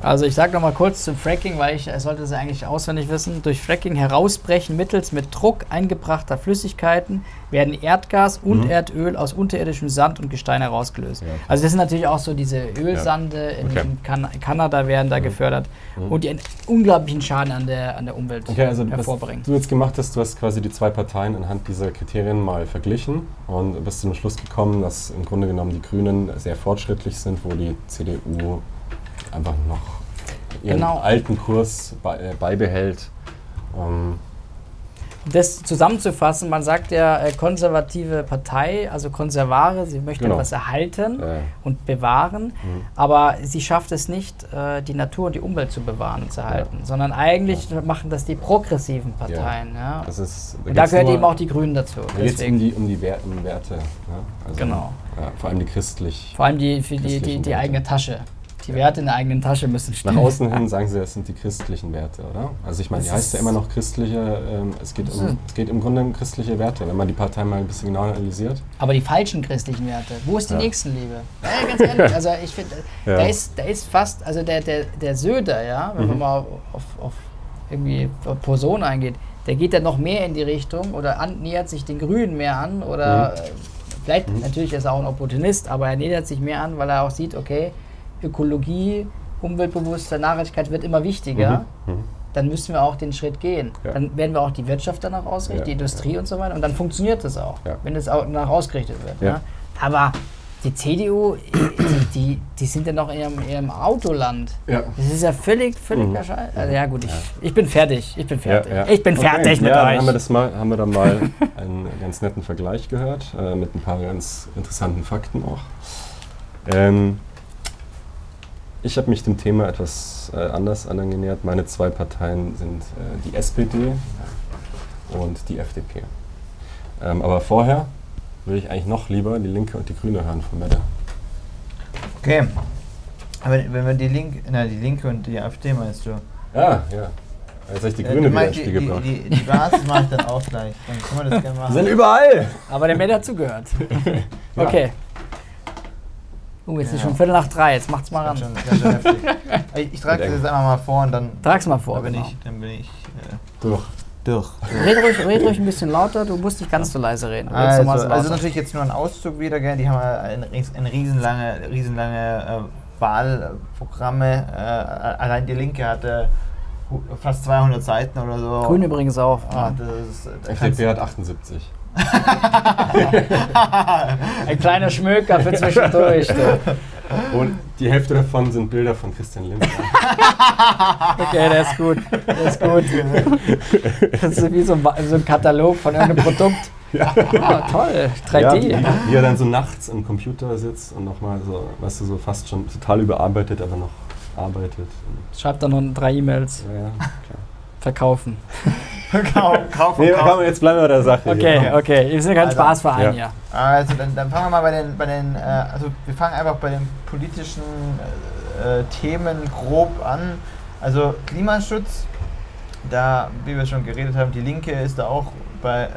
Also ich sage nochmal kurz zum Fracking, weil ich sollte es eigentlich auswendig wissen. Durch Fracking herausbrechen mittels mit Druck eingebrachter Flüssigkeiten werden Erdgas und Mhm. Erdöl aus unterirdischem Sand und Gestein herausgelöst. Ja, okay. Also das sind natürlich auch so diese Ölsande in, Okay. in kan Kanada werden da gefördert Mhm. und die einen unglaublichen Schaden an der, an der Umwelt Okay, also was hervorbringen. du jetzt gemacht hast, du hast quasi die zwei Parteien anhand dieser Kriterien mal verglichen und bist zum Schluss gekommen, dass im Grunde genommen die Grünen sehr fortschrittlich sind, wo die CDU einfach noch ihren Genau. alten Kurs äh, beibehält. Ähm, das zusammenzufassen, man sagt ja äh, konservative Partei, also Konservare, sie möchte Genau. etwas erhalten äh, und bewahren, Mhm. aber sie schafft es nicht, äh, die Natur und die Umwelt zu bewahren und zu erhalten, sondern eigentlich machen das die progressiven Parteien. Ja. das ist, Und da gehört eben auch die Grünen dazu. Da geht es um die, um die Wer um Werte. Ja? Also, Genau. Ja, vor allem die christlich. Vor allem die, für die, die, die Werte. eigene Tasche. Die. Werte in der eigenen Tasche müssen stimmen. Nach außen hin sagen sie, das sind die christlichen Werte, oder? Also ich meine, die heißt ja immer noch christliche, ähm, es, geht um, es geht im Grunde um christliche Werte, wenn man die Partei mal ein bisschen genauer analysiert. Aber die falschen christlichen Werte. Wo ist die Ja. Nächstenliebe? Ja, ganz ehrlich, *laughs* also ich finde, Ja. da, ist, da ist fast, also der, der, der Söder, ja, wenn man Mhm. mal auf, auf irgendwie auf Person eingeht, der geht dann noch mehr in die Richtung oder an, nähert sich den Grünen mehr an oder Mhm. äh, vielleicht, natürlich ist er auch ein Opportunist, aber er nähert sich mehr an, weil er auch sieht, okay, Ökologie, umweltbewusste Nachhaltigkeit wird immer wichtiger. Mhm. Mhm. Dann müssen wir auch den Schritt gehen. Ja. Dann werden wir auch die Wirtschaft danach ausrichten, Ja, die Industrie und so weiter. Und dann funktioniert das auch, Ja. wenn es auch danach ausgerichtet wird. Ja. Ja. Aber die CDU, die, die, die sind ja noch in ihrem, ihrem Autoland. Ja. Das ist ja völlig, völlig Mhm. mhm. Also ja gut, ich, ich bin fertig. Ich bin fertig. Ja, ja. Ich bin Okay, fertig mit ja, euch. Haben wir, das mal, haben wir dann mal *laughs* einen ganz netten Vergleich gehört, äh, mit ein paar ganz interessanten Fakten auch. Ähm, ich habe mich dem Thema etwas äh, anders angenähert. Meine zwei Parteien sind äh, die SPD und die FDP. Ähm, aber vorher würde ich eigentlich noch lieber die Linke und die Grüne hören von Mette. Okay. Aber wenn wir die Linke, na die Linke und die AfD meinst du? Ja, ja. Jetzt habe ich die Äh, Grüne du wieder die, Spiel die, gebracht. die, die Basis mache ich dann auch gleich. Dann können wir das gerne Die *laughs* machen. sind überall! Aber der mehr dazugehört. *laughs* Ja. Okay. Uh, jetzt ist Ja. schon Viertel nach drei. Jetzt macht's mal ran. heftig. *laughs* Ich, ich trage das jetzt einfach mal vor und dann, Trag's mal vor, dann bin genau. ich, dann bin ich äh, Durch. durch. Red ruhig, red ruhig ein bisschen lauter, du musst nicht ganz so leise reden. Red so Also, so also natürlich jetzt nur ein Auszug wieder, gell? die haben ja ein, ein riesenlange, riesenlange äh, Wahlprogramme. Äh, allein die Linke hatte fast 200 Seiten oder so. Grün übrigens auch. Ah, das ist, da kannst FDP hat 78. *laughs* Ein kleiner Schmöker für zwischendurch. du. Und die Hälfte davon sind Bilder von Christian Lindner. Okay, der ist gut. Der ist gut. Das ist wie so ein, so ein Katalog von irgendeinem Produkt. ja. Ah, toll. 3D. Ja, wie, wie er dann so nachts am Computer sitzt und nochmal so, weißt du, so fast schon total überarbeitet, aber noch arbeitet. Schreibt dann noch drei E-Mails. Ja, ja, klar. Verkaufen. Kauf, *laughs* kauf, Nee, kauf. komm, jetzt bleiben wir bei der Sache. Okay, hier. okay. Wir sind kein Also, Spaßverein ja. hier. Also dann, dann fangen wir mal bei den, bei den äh, also wir fangen einfach bei den politischen äh, äh, Themen grob an. Also Klimaschutz, da, wie wir schon geredet haben, die Linke ist da auch bei,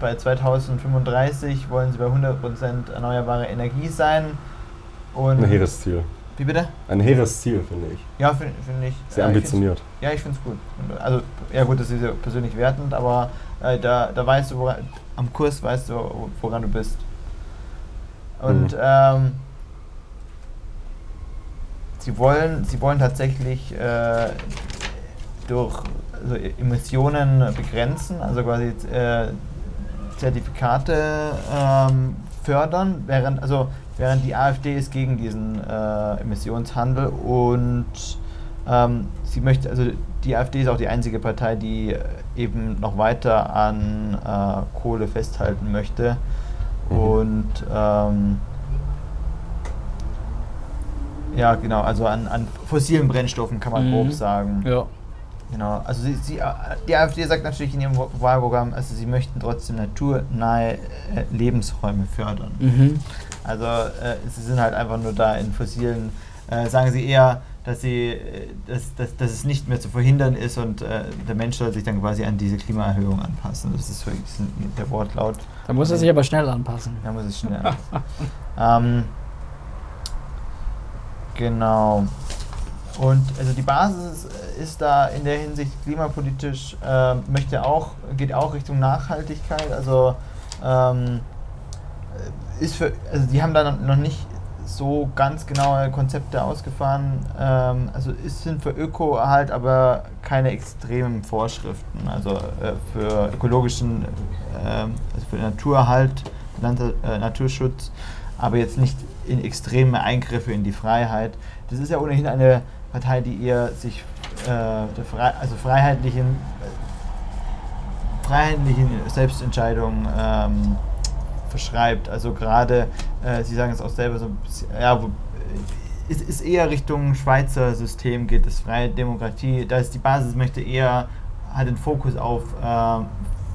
bei 2035 wollen sie bei 100% erneuerbare Energie sein. Und Ein hehres Ziel. Wie bitte? Ein hehres Ziel, finde ich. Ja, finde find ich. Sehr ich ambitioniert. find's- Ja, ich finde es gut. Also, ja gut, das ist ja persönlich wertend, aber äh, da, da weißt du, woran, am Kurs weißt du, woran du bist. Und Mhm. ähm, sie, wollen, sie wollen tatsächlich äh, durch also Emissionen begrenzen, also quasi äh, Zertifikate ähm, fördern, während, also, während die AfD ist gegen diesen äh, Emissionshandel und ähm, sie möchte, also die AfD ist auch die einzige Partei, die äh, eben noch weiter an äh, Kohle festhalten möchte. Mhm. Und ähm, ja, genau, also an, an fossilen Brennstoffen kann man Mhm. grob sagen. Ja. Genau, also sie, sie, die AfD sagt natürlich in ihrem Wahlprogramm, also sie möchten trotzdem naturnahe äh, Lebensräume fördern. Mhm. Also äh, sie sind halt einfach nur da in fossilen, äh, sagen sie eher, dass, sie, äh, dass, dass, dass es nicht mehr zu verhindern ist und äh, der Mensch soll sich dann quasi an diese Klimaerhöhung anpassen. Das ist wirklich der Wortlaut. Da muss er sich aber schnell anpassen. Da muss es schnell *laughs* anpassen. ähm, genau. Und also die Basis ist da in der Hinsicht klimapolitisch, ähm, möchte auch, geht auch Richtung Nachhaltigkeit. Also ähm, ist für, also die haben da noch nicht so ganz genaue Konzepte ausgefahren. Ähm, also es sind für Öko-Erhalt aber keine extremen Vorschriften. Also äh, für ökologischen, ähm, also für Naturerhalt, Land äh, Naturschutz, aber jetzt nicht in extreme Eingriffe in die Freiheit. Das ist ja ohnehin eine Partei, die eher sich äh, Frei also freiheitlichen, äh, freiheitlichen Selbstentscheidungen ähm, verschreibt. Also gerade, äh, Sie sagen es auch selber so ein bisschen, ja, wo, es ist eher Richtung Schweizer System geht es, freie Demokratie. Da ist die Basis möchte eher, hat den Fokus auf äh,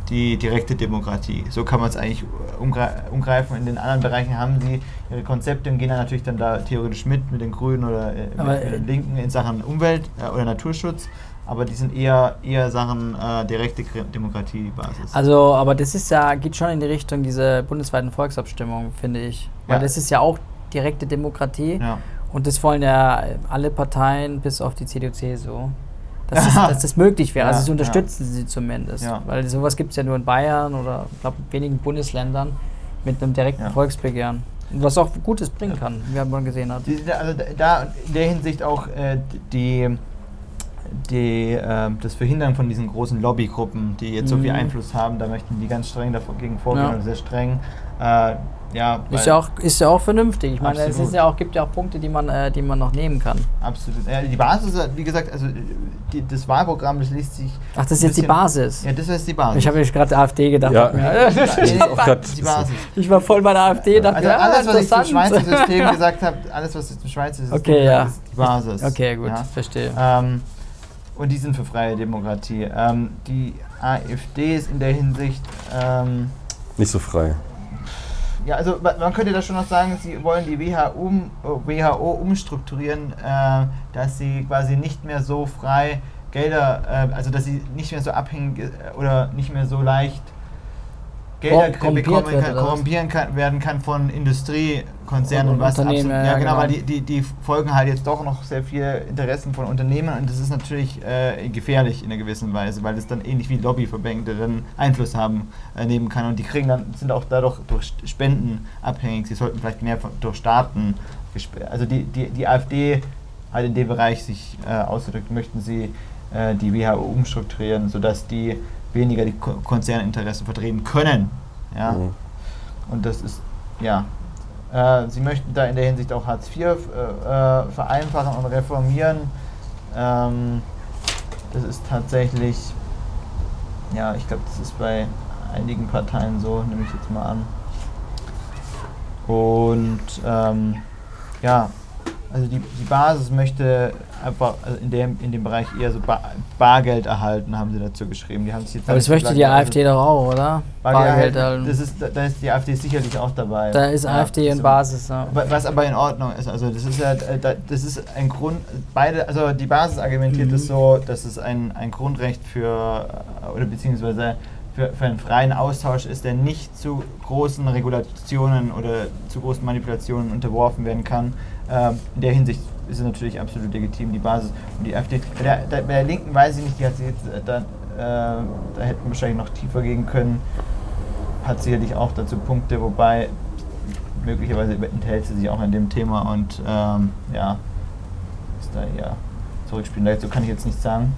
die direkte Demokratie. So kann man es eigentlich umgre umgreifen. In den anderen Bereichen haben sie ihre Konzepte und gehen dann natürlich dann da theoretisch mit, mit den Grünen oder äh, mit den äh, Linken in Sachen Umwelt äh, oder Naturschutz. Aber die sind eher, eher Sachen äh, direkte Gre- Demokratie die Basis. Also, aber das ist ja, geht schon in die Richtung dieser bundesweiten Volksabstimmung, finde ich. Weil Ja. das ist ja auch direkte Demokratie. ja. Und das wollen ja alle Parteien bis auf die CDU-CSU. Dass, *laughs* das, dass das möglich wäre. Ja, also, das unterstützen sie zumindest. Weil sowas gibt es ja nur in Bayern oder, ich glaube, in wenigen Bundesländern mit einem direkten. Volksbegehren. Was auch Gutes bringen kann, wie man gesehen hat. Also da in der Hinsicht auch äh, die, die, äh, das Verhindern von diesen großen Lobbygruppen, die jetzt so viel Mhm. Einfluss haben, da möchten die ganz streng dagegen vorgehen Ja. und sehr streng. Äh, ja, Ist ja, auch, ist ja auch vernünftig. Ich meine, es Absolut. ist ja auch, gibt ja auch Punkte, die man, äh, die man noch nehmen kann. Absolut. Ja, die Basis, wie gesagt, also die, das Wahlprogramm, das liest sich. Ach, das ist jetzt die Basis. Ja, das ist die Basis. Ich habe jetzt gerade AfD gedacht. Ja. mir- *laughs* das ist auch die Basis. Ich war voll bei der AfD, dachte Also alles, was ich zum. Schweizer System *laughs* gesagt habe, alles, was ich zum Schweizer System Okay, gesagt ja. habe, ist die Basis. Okay, gut, Ja. verstehe. Ähm, und die sind für freie Demokratie. Ähm, die AfD ist in der Hinsicht, ähm, Nicht so frei. ja, also ma- man könnte da schon noch sagen, sie wollen die WHO, WHO umstrukturieren, äh, dass sie quasi nicht mehr so frei Gelder, äh, also dass sie nicht mehr so abhängig äh, oder nicht mehr so leicht Gelder Korrumpiert bekommen kann, korrumpieren kann, werden kann von Industriekonzernen Und was Unternehmen, absolut, ja, ja, genau, genau. weil die, die, die folgen halt jetzt doch noch sehr viel Interessen von Unternehmen und das ist natürlich äh, gefährlich in einer gewissen Weise, weil das dann ähnlich wie Lobbyverbände dann Einfluss haben äh, nehmen kann und die kriegen dann sind auch dadurch durch Spenden abhängig. Sie sollten vielleicht mehr von, durch Staaten also die, die, die AfD hat in dem Bereich sich äh, ausgedrückt, möchten sie äh, die WHO umstrukturieren, sodass die weniger die Ko Konzerninteressen vertreten können. Ja? Mhm. Und das ist, ja. Äh, sie möchten da in der Hinsicht auch Hartz IV äh, äh, vereinfachen und reformieren. Ähm, das ist tatsächlich, ja, ich glaube, das ist bei einigen Parteien so, nehme ich jetzt mal an. Und ähm, ja, also die, die Basis möchte einfach also in, dem, in dem Bereich eher so ba Bargeld erhalten, haben sie dazu geschrieben. Die haben sich jetzt Aber das möchte die also AfD doch auch, oder? Bargeld, erhalten. das ist, da ist die AfD sicherlich auch dabei. Da ist Ja, AfD in so. Basis. Ja. Wa- Was aber in Ordnung ist, also das ist ja, äh, da- das ist ein Grund, beide, also die Basis argumentiert Mhm. es so, dass es ein, ein Grundrecht für, äh, oder beziehungsweise für, für einen freien Austausch ist, der nicht zu großen Regulationen oder zu großen Manipulationen unterworfen werden kann. Ähm, in der Hinsicht ist es natürlich absolut legitim, die Basis und die AfD. Bei der, da, bei der Linken weiß ich nicht, die hat sie jetzt, äh, da, äh, da hätten wir wahrscheinlich noch tiefer gehen können hat sicherlich auch dazu Punkte, wobei möglicherweise enthält sie sich auch an dem Thema und ähm, ja, ist da eher zurückspielen. Dazu kann ich jetzt nicht sagen.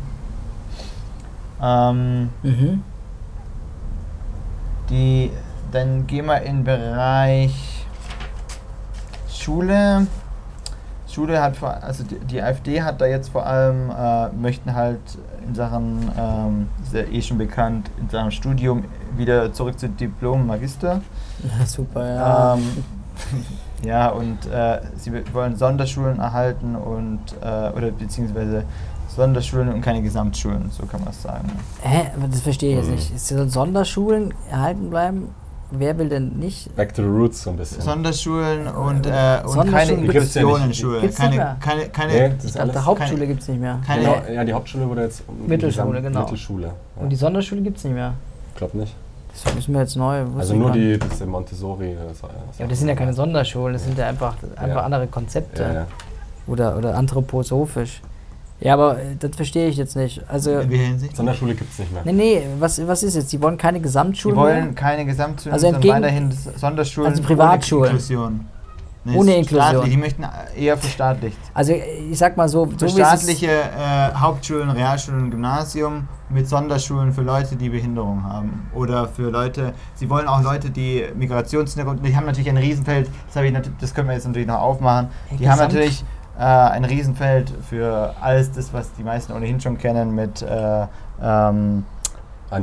Ähm, Mhm. die, dann gehen wir in den Bereich Schule. Schule hat vor, also die, die AfD hat da jetzt vor allem, äh, möchten halt in Sachen, ähm, ist ja eh schon bekannt, in Sachen Studium wieder zurück zu Diplom Magister. Ja, super, ja. Ähm, *laughs* ja, und äh, sie wollen Sonderschulen erhalten und, äh, oder beziehungsweise Sonderschulen und keine Gesamtschulen, so kann man es sagen. Hä? Aber Das verstehe ich jetzt Mhm. nicht. Sollen Sonderschulen erhalten bleiben? Wer will denn nicht? Back to the roots so ein bisschen. Sonderschulen und, äh, und Sonderschulen keine gibt's ja Keine, keine, keine, Nee, das Ich ist dachte, alles Hauptschule gibt es nicht mehr. keine- Genau, ja, die Hauptschule wurde jetzt um die Mittelschule, genau. Mittelschule. Ja. Und die Sonderschule gibt es nicht mehr. Ich glaube nicht. Das müssen wir jetzt neu. Also nur die diese Montessori. Das, Ja, aber das sind ja keine Sonderschulen, das sind ja einfach, einfach Ja. andere Konzepte. Ja, ja. Oder, oder anthroposophisch. Ja, aber äh, das verstehe ich jetzt nicht. Also, in welcher Hinsicht? Sonderschule gibt es nicht mehr. nee, nee, was, was ist jetzt? Die wollen keine Sie Gesamtschulen wollen mehr? keine Gesamtschulen, Also sondern entgegen- weiterhin Sonderschulen Also Privatschulen. ohne Inklusion. Nee, Ohne Inklusion. staatlich, Die möchten eher verstaatlicht. Also ich sag mal so, so staatliche äh, Hauptschulen, Realschulen und Gymnasium mit Sonderschulen für Leute, die Behinderung haben. Oder für Leute, sie wollen auch Leute, die Migrationshintergrund, die haben natürlich ein Riesenfeld, das, habe ich das können wir jetzt natürlich noch aufmachen. Die haben Gesamt- natürlich äh, ein Riesenfeld für alles das, was die meisten ohnehin schon kennen mit äh, ähm.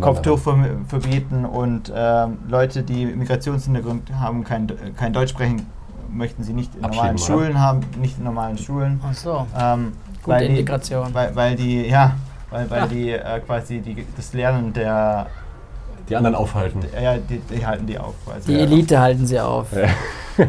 Kopftuch ver- verbieten und ähm, Leute, die Migrationshintergrund haben, kein, kein Deutsch sprechen, möchten sie nicht in normalen oder? Schulen haben, nicht in normalen Schulen. Ach so, Ähm, gute weil die- Integration. weil, weil die, ja, weil, weil Ja. die äh, quasi die, das Lernen der, Die anderen aufhalten. ja, die, die halten die auf quasi. Die Ja. Elite halten sie auf. Ja.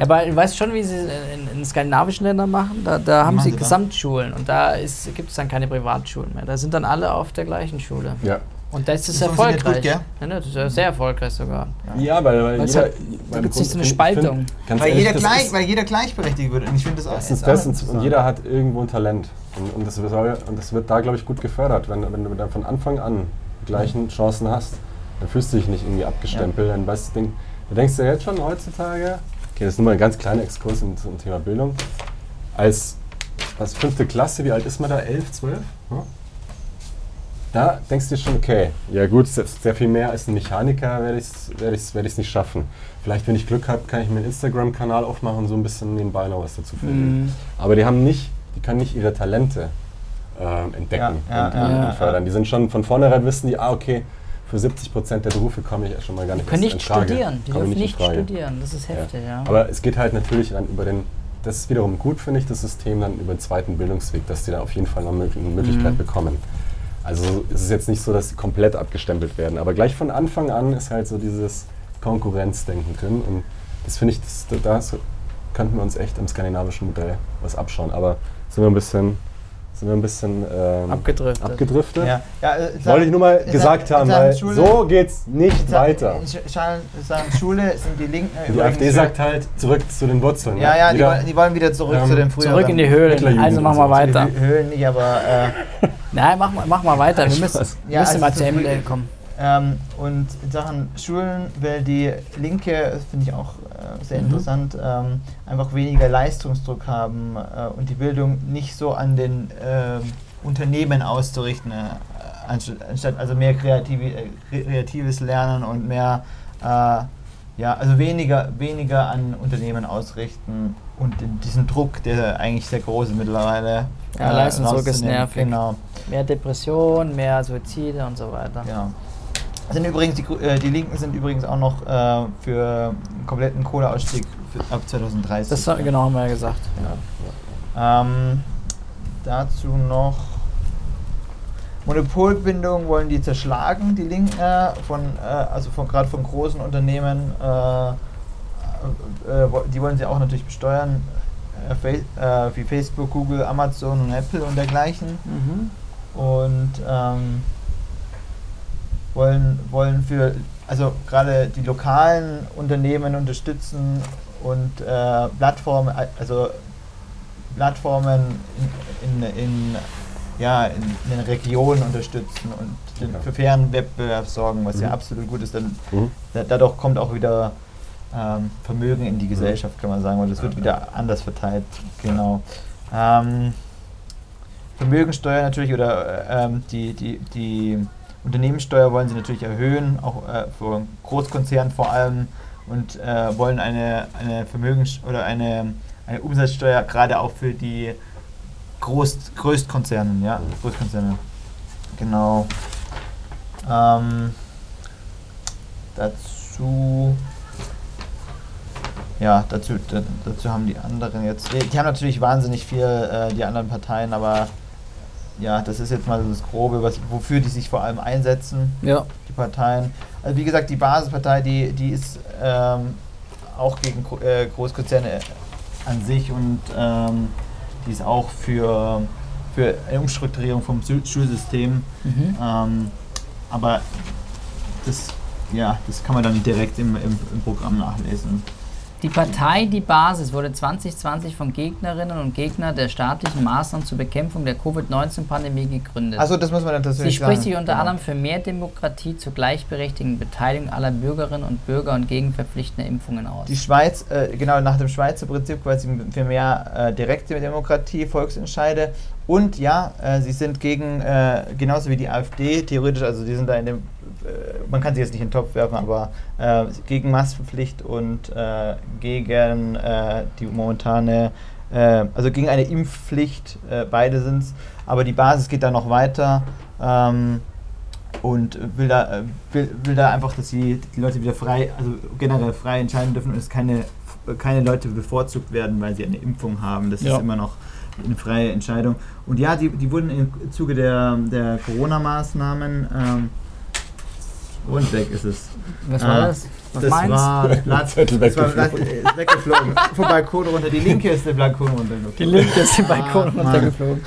Aber du weißt schon, wie sie es in, in skandinavischen Ländern machen? Da, da haben machen sie sie da? Gesamtschulen und da gibt es dann keine Privatschulen mehr. Da sind dann alle auf der gleichen Schule. Ja. Und da ist es Das erfolgreich. gut, ja, ne, das ist ja sehr erfolgreich sogar. Ja, weil, weil jeder. da beim gibt's nicht so eine Spaltung. find, Weil ehrlich, jeder, das gleich, weil jeder gleichberechtigt wird. Und ich finde das auch. Erstens ist das und, interessant. und jeder hat irgendwo ein Talent. Und, und, das soll, und das wird da, glaube ich, gut gefördert. Wenn, wenn du dann von Anfang an die gleichen Chancen hast, dann fühlst du dich nicht irgendwie abgestempelt. Dann weißt du, denk, du denkst dir jetzt schon heutzutage, okay, das ist nur mal ein ganz kleiner Exkurs zum, zum Thema Bildung, als was fünfte Klasse, wie alt ist man da? Elf, zwölf? Ja? Da denkst du dir schon, okay, ja gut, sehr, sehr viel mehr als ein Mechaniker werde ich es werd ich's, werd ich's nicht schaffen. Vielleicht, wenn ich Glück habe, kann ich mir einen Instagram-Kanal aufmachen und so ein bisschen nebenbei noch was dazu finden. Mhm. Aber die haben nicht, die können nicht ihre Talente ähm, entdecken Ja, ja, und, ja, und, ja, und fördern. Die sind schon von vornherein wissen die, ah okay, für 70 Prozent der Berufe komme ich schon mal gar Die nicht können erst nicht studieren. Die dürfen nicht studieren. Das ist heftig, ja. Aber es geht halt natürlich dann über den, das ist wiederum gut, finde ich, das System dann über den zweiten Bildungsweg, dass die da auf jeden Fall noch eine Möglichkeit Mhm. bekommen. Also es ist jetzt nicht so, dass sie komplett abgestempelt werden, aber gleich von Anfang an ist halt so dieses Konkurrenzdenken drin und das finde ich, das, da könnten wir uns echt im skandinavischen Modell was abschauen, aber sind wir ein bisschen, sind wir ein bisschen ähm, Abgedriftet. abgedriftet. Ja, ja, äh, Wollte ich nur mal gesagt Sa- haben, weil Schule- so geht's nicht in Sa- weiter. Sachen Schule sind die Linken Die AfD sagt halt zurück zu den Wurzeln. Ja, ja, die wollen, die wollen wieder zurück Ähm, zu den früheren. Zurück in die Höhlen. Also machen wir so. weiter. Höhlen nicht, aber äh, *laughs* Nein, mach, mal- mach mal weiter. Wir müssen, wir müssen also mal zu Ende kommen. Ähm, und in Sachen Schulen will die Linke, das finde ich auch äh, sehr Mhm. interessant, ähm, einfach weniger Leistungsdruck haben äh, und die Bildung nicht so an den ähm, Unternehmen auszurichten, äh, anstatt, also mehr kreative, äh, kreatives Lernen und mehr, äh, ja, also weniger, weniger an Unternehmen ausrichten und den, diesen Druck, der eigentlich sehr groß ist mittlerweile. Ja, Leistungsdruck ist nervig. Genau. Mehr Depression, mehr Suizide und so weiter. Ja. Sind übrigens die, äh, die Linken sind übrigens auch noch äh, für einen kompletten Kohleausstieg für, ab 2030. Das war- genau haben wir ja gesagt. Ähm, dazu noch Monopolbindung wollen die zerschlagen, die Linken, äh, von, äh, also von gerade von großen Unternehmen. Äh, äh, die wollen sie auch natürlich besteuern, wie Facebook, Google, Amazon und Apple und dergleichen. Mhm. und ähm, wollen, wollen für, also gerade die lokalen Unternehmen unterstützen und äh, Plattformen, also Plattformen in, in, in, ja, in, in den Regionen unterstützen und den, Ja. für fairen Wettbewerb sorgen, was ja Mhm. absolut gut ist. Dann, Mhm. da, dadurch kommt auch wieder ähm, Vermögen in die Gesellschaft, kann man sagen, weil das wird wieder anders verteilt. Genau. Ähm, Vermögensteuer natürlich oder äh, ähm, die, die, die Unternehmenssteuer wollen sie natürlich erhöhen, auch äh, für Großkonzerne vor allem und äh, wollen eine, eine Vermögens- oder eine, eine Umsatzsteuer gerade auch für die Groß, Größtkonzerne, ja, Großkonzerne. Genau. Ähm, dazu ja, dazu, da, dazu haben die anderen jetzt. Die, die haben natürlich wahnsinnig viel, äh, die anderen Parteien, aber ja, das ist jetzt mal so das Grobe, was, wofür die sich vor allem einsetzen, Ja. die Parteien. Also wie gesagt, die Basispartei, die, die ist ähm, auch gegen Gro- äh, Großkonzerne an sich und ähm, die ist auch für, für eine Umstrukturierung vom Schul- Schulsystem. Mhm. Ähm, aber das, ja, das kann man dann direkt im, im, im Programm nachlesen. Die Partei Die Basis wurde 2020 von Gegnerinnen und Gegnern der staatlichen Maßnahmen zur Bekämpfung der Covid-19-Pandemie gegründet. Also das muss man dann Sie tatsächlich spricht sagen. sich unter Genau. anderem für mehr Demokratie zur gleichberechtigten Beteiligung aller Bürgerinnen und Bürger und gegen verpflichtende Impfungen aus. Die Schweiz, äh, genau nach dem Schweizer Prinzip quasi für mehr äh, direkte Demokratie, Volksentscheide. Und ja, äh, sie sind gegen, äh, genauso wie die AfD, theoretisch, also die sind da in dem, man kann sie jetzt nicht in den Topf werfen, aber äh, gegen Maskenpflicht und äh, gegen äh, die momentane, äh, also gegen eine Impfpflicht, äh, beide sind es. Aber die Basis geht da noch weiter. Ähm, und will da, äh, will, will da einfach, dass die, die Leute wieder frei, also generell frei entscheiden dürfen und es keine, keine Leute bevorzugt werden, weil sie eine Impfung haben. Das Ja. ist immer noch eine freie Entscheidung. Und ja, die, die wurden im Zuge der, der Corona-Maßnahmen ähm, und weg ist es. Was Ah, war das? Was das meinst war *laughs* Zettel das war Blatt, weggeflogen. äh, ist weggeflogen. Vom Balkon runter. Die linke ist der Balkon runtergeflogen. Die Linke ist den Balkon Ah, runtergeflogen.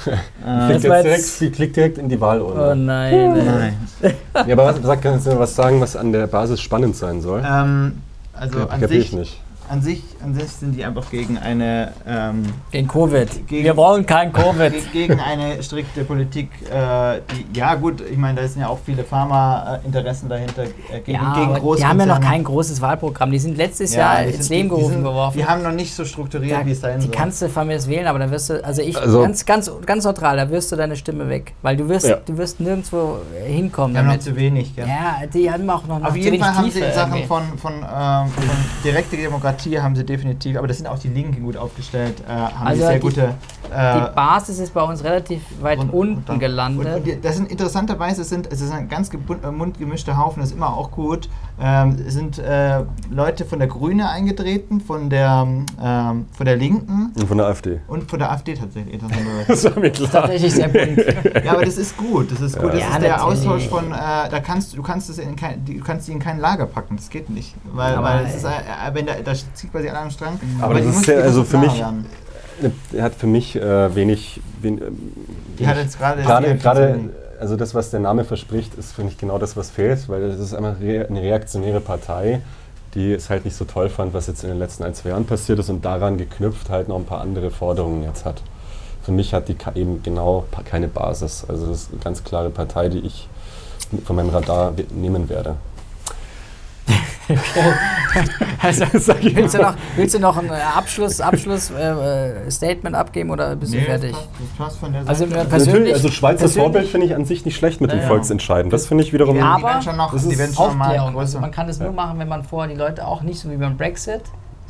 Äh, Klickt direkt, die klickt direkt in die Wahlurne. Oh nein. ey. nein. *laughs* Ja, aber was, sag, kannst du mir was sagen, was an der Basis spannend sein soll? Ähm, also Ja, an ich sich, nicht. an sich, an sich sind die einfach gegen eine ähm, Gegen Covid. Gegen- Wir wollen kein Covid. ge- gegen eine strikte Politik. Äh, die, ja gut, ich meine, da sind ja auch viele Pharma-Interessen dahinter. Äh, gegen, Ja, gegen aber die haben ja noch kein großes Wahlprogramm. Die sind letztes Ja, Jahr die ins Leben die- die gerufen sind- geworfen. Die haben noch nicht so strukturiert, Da, wie es sein die soll. kannst du von mir wählen, aber da wirst du, also ich, Also- ganz, ganz, ganz neutral, da wirst du deine Stimme weg. Weil du wirst, Ja. du wirst nirgendwo hinkommen die haben noch damit. zu wenig. Gell? Ja, die haben auch noch, noch Auf zu jeden wenig Fall haben sie in Sachen irgendwie. von, von, ähm, von direkter Demokratie haben sie definitiv, aber das sind auch die Linken gut aufgestellt, äh, haben Also die sehr die- gute. Äh, Die Basis ist bei uns relativ weit und- unten und dann- gelandet. Und, und die, das sind interessanterweise sind es ist ein ganz äh, mundgemischter Haufen, das ist immer auch gut. Ähm, es sind äh, Leute von der Grüne eingetreten, von der ähm, von der Linken Und von der AfD. und von der AfD tatsächlich. interessanterweise. *laughs* Das war mir klar. Tatsächlich sehr bunt. *laughs* ja, aber das ist gut. Das ist gut. Das Ja, ist der natürlich. Austausch von. Äh, da kannst du kannst es in kein, du kannst die in kein Lager packen. Das geht nicht, weil, Aber, weil es ist, äh, äh, wenn da, da zieht quasi an einem Strang. Aber das die ist muss- ja- also für mich- er hat für mich äh, wenig. wen- ähm, Die hat jetzt gerade. Gerade, gerade, also das, was der Name verspricht, ist, finde ich, genau das, was fehlt, weil es ist einfach re eine reaktionäre Partei, die es halt nicht so toll fand, was jetzt in den letzten ein, zwei Jahren passiert ist und daran geknüpft halt noch ein paar andere Forderungen jetzt hat. Für mich hat die eben genau keine Basis. Also das ist eine ganz klare Partei, die ich von meinem Radar nehmen werde. *laughs* Also, *laughs* willst, du noch, willst du noch ein äh, Abschluss, Abschluss äh, äh, Statement abgeben oder bist du Nee, fertig? Das passt, das passt von der Also, Seite. wir- Persönlich- also Schweizer persönlich- Vorbild finde ich an sich nicht schlecht mit Ja, dem ja. Volksentscheiden. Das finde ich wiederum. die, Ja, die aber werden schon noch, das die ist schon mal Aufklärung. Also man kann es nur machen, wenn man vorher die Leute auch nicht so wie beim Brexit,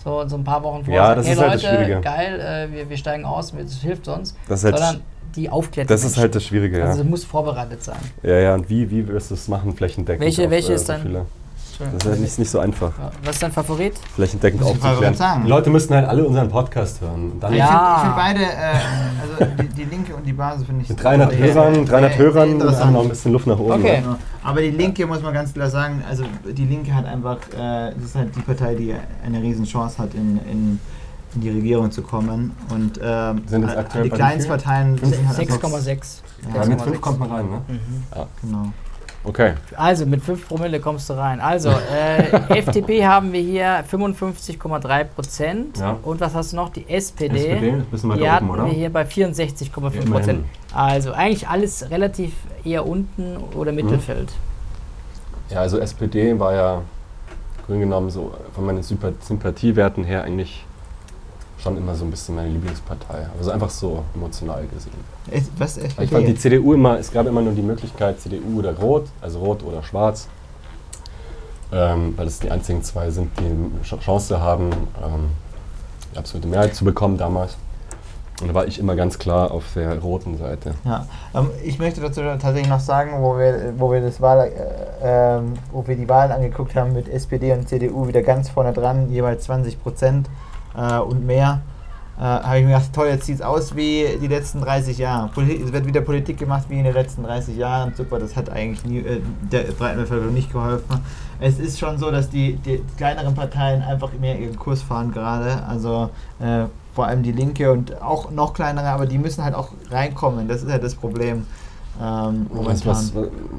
so, so ein paar Wochen vorher Ja, sagt, das hey ist halt das Leute, Schwierige. geil, äh, wir, wir steigen aus, das hilft uns, Das ist halt- sondern die aufklärt das die ist halt das Menschen. Schwierige, ja. Also es muss vorbereitet sein. Ja, ja, und wie, wie wirst du es machen, flächendeckend? Welche- auf, welche äh, ist so viele? Entschuldigung. Das ist halt nicht, nicht so einfach, Ja, Was ist dein Favorit? ich mal aufzuklären. sagen. Die Leute müssten halt alle unseren Podcast hören. Dann Ich Ja. finde find beide, äh, also die, die Linke und die Basis finde ich. Mit 300 sehr- Hörern, 300 sehr Hörern haben noch ein bisschen Luft nach oben. Okay. ne? Ja. Aber die Linke muss man ganz klar sagen, also die Linke hat einfach, äh, das ist halt die Partei, die eine riesen Chance hat, in, in, in die Regierung zu kommen. Und ähm, Sind äh, aktuell die Kleinstparteien viel? sind halt einfach- 6,6. Ja, mit 5 6,6. kommt man rein, ne? Mhm. Genau. Okay. Also mit 5 Promille kommst du rein. Also äh, *laughs* FDP haben wir hier 55,3 Prozent. Ja. Und was hast du noch? Die SPD. SPD, ein bisschen Die weiter oben, oder? wir hier bei 64,5 Ja, Prozent. Also eigentlich alles relativ eher unten oder Mittelfeld. Ja, also SPD war ja Grunde genommen so von meinen Sympa- Sympathiewerten her eigentlich schon immer so ein bisschen meine Lieblingspartei. Also einfach so emotional gesehen. Es- Was? Weil Ich fand die CDU immer, es gab immer nur die Möglichkeit CDU oder Rot, also Rot oder Schwarz. Ähm, weil es die einzigen zwei sind, die eine Ch- Chance haben, ähm, die absolute Mehrheit zu bekommen damals. Und da war ich immer ganz klar auf der roten Seite. Ja, ähm, ich möchte dazu tatsächlich noch sagen, wo wir, wo wir das Wahl, äh, ähm, wo wir die Wahlen angeguckt haben mit SPD und CDU wieder ganz vorne dran, jeweils 20 Prozent äh, und mehr. Äh, habe ich mir gedacht, toll, jetzt sieht es aus wie die letzten 30 Jahre. Poli es wird wieder Politik gemacht wie in den letzten 30 Jahren. Super, das hat eigentlich nie, äh, der breiten Bevölkerung nicht geholfen. Es ist schon so, dass die, die kleineren Parteien einfach mehr ihren Kurs fahren gerade. Also äh, vor allem die Linke und auch noch kleinere, aber die müssen halt auch reinkommen. Das ist halt das Problem. Ähm, Was, momentan. was,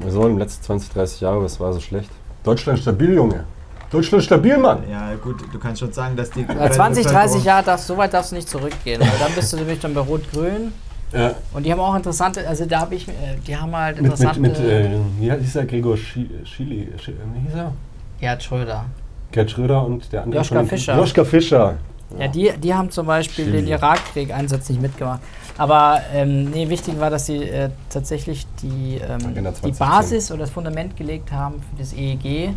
wieso in den letzten 20, 30 Jahren, was war so schlecht? Deutschland stabil, Junge. Deutschland stabil, Mann. Ja, gut, du kannst schon sagen, dass die. Bei 20, 30 Jahre darfst so weit darfst du nicht zurückgehen. Weil dann bist du nämlich dann bei Rot-Grün. Ja, Und die haben auch interessante, also da habe ich, äh, die haben halt mit, mit, interessante. mit äh, wie hieß er? Gregor Schi- Schili, Schi- wie hieß er? Gerhard Schröder. Gerd Schröder und der andere. Joschka Fischer. Joschka Fischer. Ja, die, die haben zum Beispiel Chili. den Irakkrieg-Einsatz nicht mitgemacht. Aber ähm, nee, wichtig war, dass sie äh, tatsächlich die, ähm, die 2010. Basis oder das Fundament gelegt haben für das EEG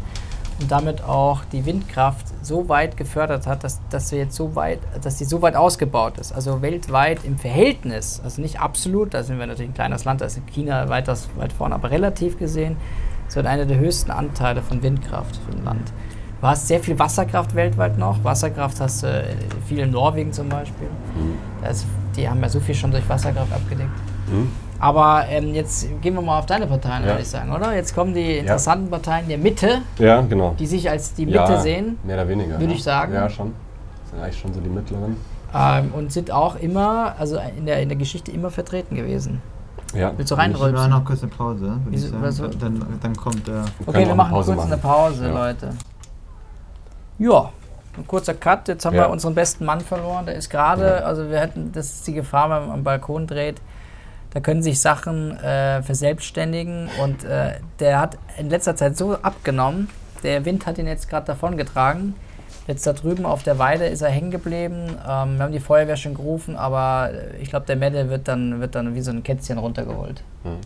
und damit auch die Windkraft so weit gefördert hat, dass, dass wir jetzt so weit, dass die so weit ausgebaut ist. Also weltweit im Verhältnis, also nicht absolut, da sind wir natürlich ein kleines Land, da ist China weit, weit vorne, aber relativ gesehen, so einer der höchsten Anteile von Windkraft für ein Land. Du hast sehr viel Wasserkraft weltweit noch. Wasserkraft hast du äh, viel in Norwegen zum Beispiel. Da ist, die haben ja so viel schon durch Wasserkraft abgedeckt. Hm? Aber ähm, jetzt gehen wir mal auf deine Parteien, Ja. würde ich sagen, oder? Jetzt kommen die interessanten Parteien der Mitte, Ja, genau. die sich als die Mitte ja, sehen Mehr oder weniger. würde ja. ich sagen. Ja, schon. Das sind eigentlich schon so die mittleren. ähm, und sind auch immer, also in der, in der Geschichte immer vertreten gewesen. Ja. Willst du reinrollen? noch kurz eine Pause, würde ich Wieso- Dann, dann kommt der. Wir Okay, wir machen Pause kurz eine Pause, Ja. Leute. Ja, ein kurzer Cut. Jetzt haben Ja. wir unseren besten Mann verloren. Der ist gerade, also wir hätten, das ist die Gefahr, wenn man am Balkon dreht. Da können sich Sachen äh, verselbstständigen und äh, der hat in letzter Zeit so abgenommen. Der Wind hat ihn jetzt gerade davongetragen. Jetzt da drüben auf der Weide ist er hängen geblieben. Ähm, wir haben die Feuerwehr schon gerufen, aber äh, ich glaube, der Mette wird dann, wird dann wie so ein Kätzchen runtergeholt. Hm.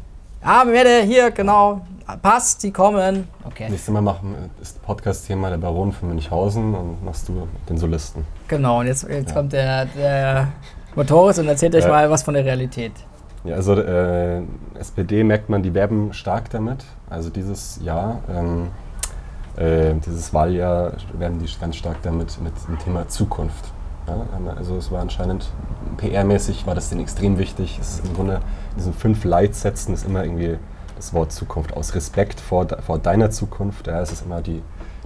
Ah, Mette, hier, genau. Passt, die kommen. Okay. Nächstes Mal machen ist Podcast-Thema der Baron von Münchhausen und machst du den Solisten. Genau, und jetzt, jetzt Ja. kommt der, der Motoris und erzählt euch Ja. mal was von der Realität. Ja, also äh, SPD merkt man, die werben stark damit. Also dieses Jahr, ähm, äh, dieses Wahljahr werden die ganz stark damit mit dem Thema Zukunft. Ja, also es war anscheinend PR-mäßig war das denen extrem wichtig. Es ist im Grunde in diesen fünf Leitsätzen ist immer irgendwie das Wort Zukunft aus Respekt vor, vor deiner Zukunft. Ja, es ist immer die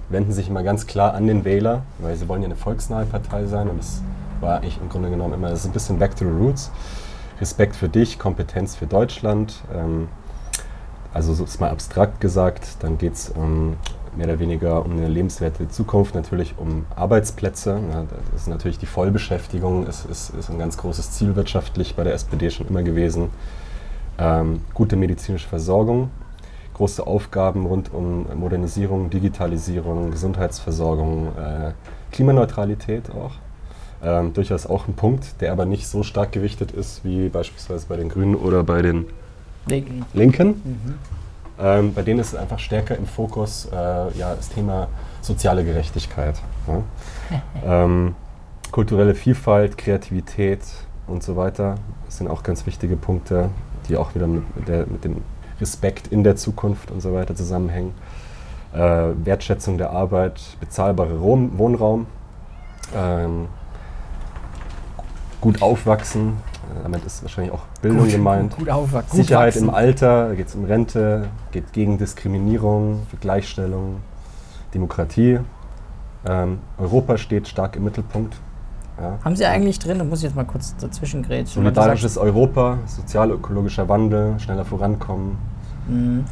wenden sich immer ganz klar an den Wähler, weil sie wollen ja eine volksnahe Partei sein und das war ich im Grunde genommen immer, das ist ein bisschen back to the roots. Respekt für dich, Kompetenz für Deutschland. Ähm, also so ist mal abstrakt gesagt, dann geht es um, mehr oder weniger um eine lebenswerte Zukunft, natürlich um Arbeitsplätze. Ja, das ist natürlich die Vollbeschäftigung, ist, ist, ist ein ganz großes Ziel wirtschaftlich bei der SPD schon immer gewesen. Ähm, gute medizinische Versorgung, große Aufgaben rund um Modernisierung, Digitalisierung, Gesundheitsversorgung, äh, Klimaneutralität auch. Ähm, durchaus auch ein Punkt, der aber nicht so stark gewichtet ist wie beispielsweise bei den Grünen oder bei den Linken. Linken. Mhm. Ähm, bei denen ist es einfach stärker im Fokus äh, ja, das Thema soziale Gerechtigkeit. Ja? *laughs* ähm, kulturelle Vielfalt, Kreativität und so weiter sind auch ganz wichtige Punkte, die auch wieder mit, der, mit dem Respekt in der Zukunft und so weiter zusammenhängen. Äh, Wertschätzung der Arbeit, bezahlbarer Wohnraum, ähm, gut aufwachsen, damit ist wahrscheinlich auch Bildung Gut- gemeint. Gut aufwachsen. Sicherheit Gut im. Alter, da geht es um Rente, geht gegen Diskriminierung, für Gleichstellung, Demokratie. Ähm, Europa steht stark im Mittelpunkt. Ja. Haben Sie eigentlich drin, da muss ich jetzt mal kurz dazwischen grätschen. Solidarisches Europa, sozial-ökologischer Wandel, schneller vorankommen. Mhm.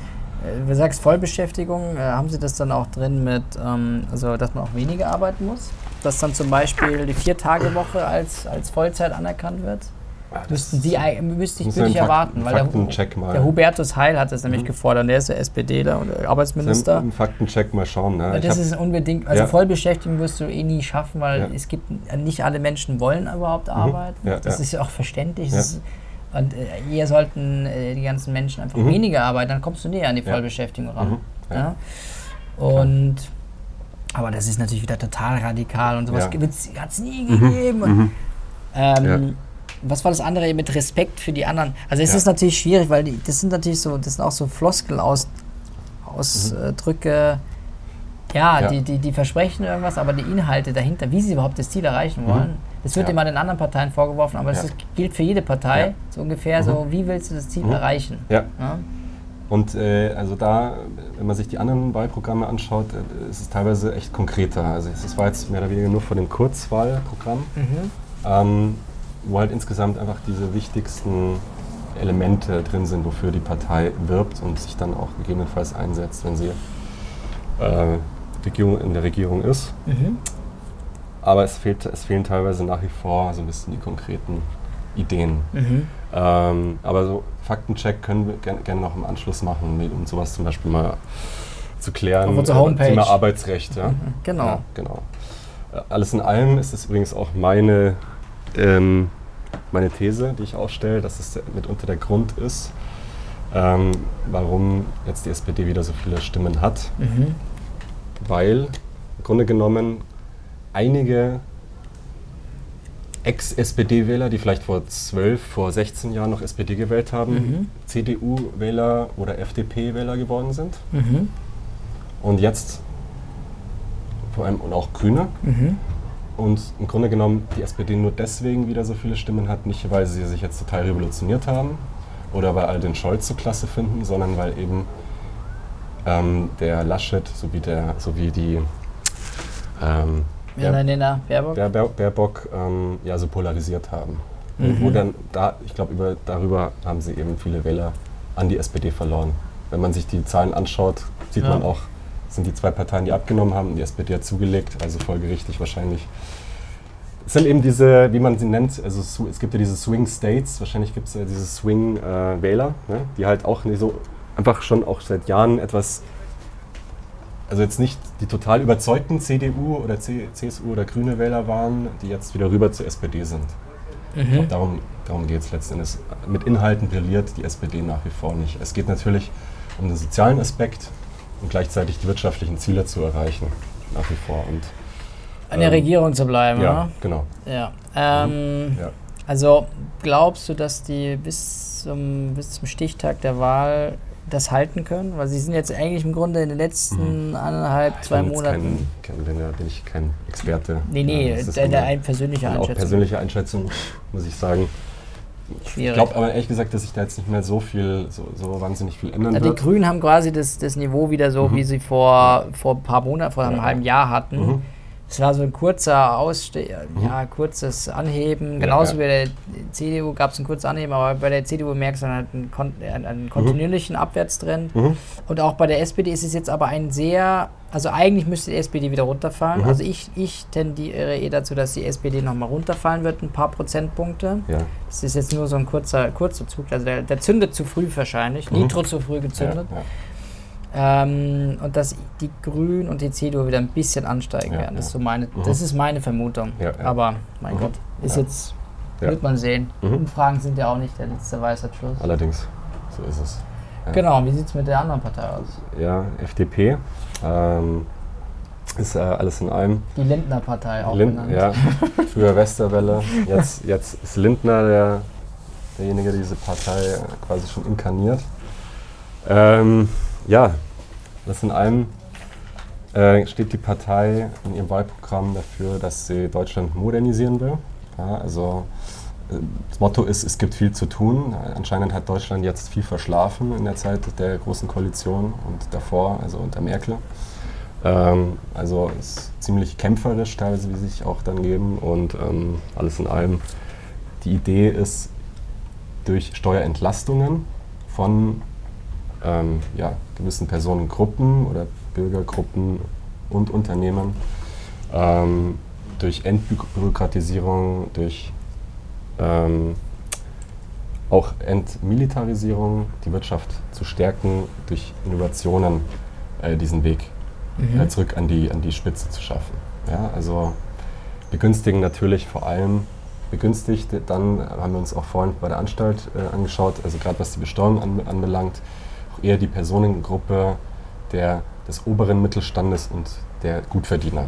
Äh, Du sagst Vollbeschäftigung, äh, haben Sie das dann auch drin mit, ähm, also dass man auch weniger arbeiten muss? Dass dann zum Beispiel die Vier-Tage-Woche als, als Vollzeit anerkannt wird? Ja, das Müssten Sie, müsste ich, muss würde ein ich Fakt- erwarten, weil der, Faktencheck mal. der Hubertus Heil hat das nämlich Mhm. gefordert, der ist der SPDler und der Arbeitsminister. Einen Faktencheck mal schauen. Ne? Das ist unbedingt, also Ja. Vollbeschäftigung wirst du eh nie schaffen, weil Ja. es gibt, nicht alle Menschen wollen überhaupt arbeiten. Ja, das ist ja auch verständlich. Ist, und äh, eher sollten äh, die ganzen Menschen einfach Mhm. weniger arbeiten, dann kommst du näher an die. Vollbeschäftigung ran. Mhm. Und aber das ist natürlich wieder total radikal und sowas Ja. hat es nie gegeben. Und, Mhm. ähm, Ja. Was war das andere mit Respekt für die anderen? Also es Ja. ist natürlich schwierig, weil die, das sind natürlich so, das sind auch so Floskel aus, Ausdrücke, ja. Die, die, die versprechen irgendwas, aber die Inhalte dahinter, wie sie überhaupt das Ziel erreichen wollen, das wird Mhm. Immer den anderen Parteien vorgeworfen, aber das ist, gilt für jede Partei, so ungefähr Mhm. so, wie willst du das Ziel Mhm. erreichen? Ja. Und äh, also da, wenn man sich die anderen Wahlprogramme anschaut, äh, ist es teilweise echt konkreter. Also es war jetzt mehr oder weniger nur vor dem Kurzwahlprogramm, Mhm. ähm, wo halt insgesamt einfach diese wichtigsten Elemente drin sind, wofür die Partei wirbt und sich dann auch gegebenenfalls einsetzt, wenn sie äh, Regierung, in der Regierung ist. Mhm. Aber es, fehlt, es fehlen teilweise nach wie vor so ein bisschen die konkreten Ideen. Mhm. Ähm, aber so Faktencheck können wir gerne, gerne noch im Anschluss machen, um sowas zum Beispiel mal zu klären. Auf unserer Homepage. Thema Arbeitsrecht, ja. Genau. Ja, genau. Äh, Alles in allem ist es übrigens auch meine, ähm, meine These, die ich aufstelle, dass es mitunter der Grund ist, ähm, warum jetzt die SPD wieder so viele Stimmen hat. Mhm. Weil im Grunde genommen einige Ex-SPD-Wähler, die vielleicht vor 12, vor 16 Jahren noch SPD gewählt haben, Mhm. CDU-Wähler oder FDP-Wähler geworden sind. Mhm. Und jetzt vor allem und auch Grüne. Mhm. Und im Grunde genommen die SPD nur deswegen wieder so viele Stimmen hat, nicht weil sie sich jetzt total revolutioniert haben oder weil alle den Scholz so klasse finden, sondern weil eben ähm, der Laschet sowie, der, sowie die ähm, Ja, nein, nein, nein, Baerbock. Baer, Baer, Baerbock ähm, ja so polarisiert haben. Mhm. wo dann da, ich glaube, über, darüber haben sie eben viele Wähler an die SPD verloren. Wenn man sich die Zahlen anschaut, sieht Ja. man auch, es sind die zwei Parteien, die abgenommen haben die SPD hat zugelegt, also folgerichtig wahrscheinlich. Es sind eben diese, wie man sie nennt, also es gibt ja diese Swing States, wahrscheinlich gibt es ja diese Swing äh, Wähler, ne, die halt auch so einfach schon auch seit Jahren etwas also jetzt nicht die total überzeugten CDU oder C CSU oder grüne Wähler waren, die jetzt wieder rüber zur SPD sind. Ich Mhm. glaub, darum darum geht es letztendlich. Mit Inhalten brilliert die SPD nach wie vor nicht. Es geht natürlich um den sozialen Aspekt und gleichzeitig die wirtschaftlichen Ziele zu erreichen, nach wie vor. Und, An der ähm, Regierung zu bleiben, Ja, genau. oder? Ja. Ähm, Ja. Also glaubst du, dass die bis zum, bis zum Stichtag der Wahl das halten können? Weil sie sind jetzt eigentlich im Grunde in den letzten anderthalb, Ich zwei Monaten. Kein, kein, bin, ich kein Experte. nee, nee, Ja, das ist der, der immer- ein persönliche und auch Einschätzung. persönliche Einschätzung, muss ich sagen. Ich Schwierig. glaube aber ehrlich gesagt, dass sich da jetzt nicht mehr so viel, so, so wahnsinnig viel ändern die wird. Grünen haben quasi das, das Niveau wieder so, Mhm. wie sie vor, vor ein paar Monaten, vor einem Ja. halben Jahr hatten. Mhm. Es war so ein kurzer Ausste ja, kurzes Anheben. Genauso ja. wie bei der CDU gab es ein kurzes Anheben, aber bei der CDU merkst du dann halt einen, kon einen, einen kontinuierlichen Abwärtstrend. Mhm. Und auch bei der SPD ist es jetzt aber ein sehr, also eigentlich müsste die SPD wieder runterfallen. Mhm. Also ich, ich tendiere eh dazu, dass die SPD nochmal runterfallen wird, ein paar Prozentpunkte. Ja. Das ist jetzt nur so ein kurzer, kurzer Zug. Also der, der zündet zu früh wahrscheinlich. Mhm. Nitro zu früh gezündet. Ähm, und dass die Grünen und die CDU wieder ein bisschen ansteigen Ja, werden. Das ist, so meine, Mhm. das ist meine Vermutung. Ja, ja. Aber mein Mhm. Gott, ist jetzt, wird man sehen. Mhm. Umfragen sind ja auch nicht der letzte Weisheitsschluss. Allerdings, so ist es. Genau, wie sieht es mit der anderen Partei aus? Ja, FDP ähm, ist äh, alles in allem. Die Lindner-Partei auch Lind, genannt. ja, *laughs* früher Westerwelle, jetzt, jetzt ist Lindner der, derjenige, der diese Partei quasi schon inkarniert. Ähm, ja, das in allem äh, steht die Partei in ihrem Wahlprogramm dafür, dass sie Deutschland modernisieren will. Ja, also äh, das Motto ist, es gibt viel zu tun. Anscheinend hat Deutschland jetzt viel verschlafen in der Zeit der Großen Koalition und davor, also unter Merkel. Ähm, also es ist ziemlich kämpferisch teilweise, wie sich auch dann geben. Und ähm, alles in allem, die Idee ist, durch Steuerentlastungen von ähm, ja, gewissen Personengruppen oder Bürgergruppen und Unternehmen, ähm, durch Entbürokratisierung, durch ähm, auch Entmilitarisierung, die Wirtschaft zu stärken, durch Innovationen äh, diesen Weg Mhm. äh, zurück an die, an die Spitze zu schaffen. Ja, also begünstigen natürlich vor allem begünstigt, dann haben wir uns auch vorhin bei der Anstalt äh, angeschaut, also gerade was die Besteuerung an, anbelangt, eher die Personengruppe der, des oberen Mittelstandes und der Gutverdiener.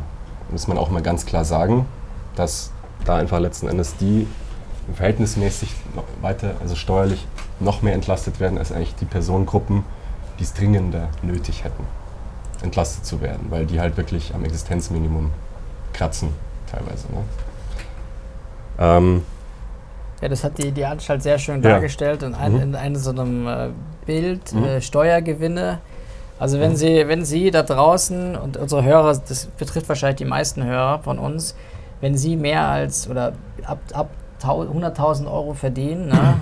Muss man auch mal ganz klar sagen, dass da einfach letzten Endes die verhältnismäßig weiter, also steuerlich noch mehr entlastet werden als eigentlich die Personengruppen, die es dringender nötig hätten, entlastet zu werden, weil die halt wirklich am Existenzminimum kratzen teilweise. Ne? Ähm, Ja, das hat die, die Anstalt sehr schön Ja. dargestellt in, ein, Mhm. in einem so einem äh, Bild, Mhm. äh, Steuergewinne. Also wenn Mhm. Sie, wenn Sie da draußen und unsere Hörer, das betrifft wahrscheinlich die meisten Hörer von uns, wenn Sie mehr als oder ab, ab tau- 100.000 Euro verdienen, ne,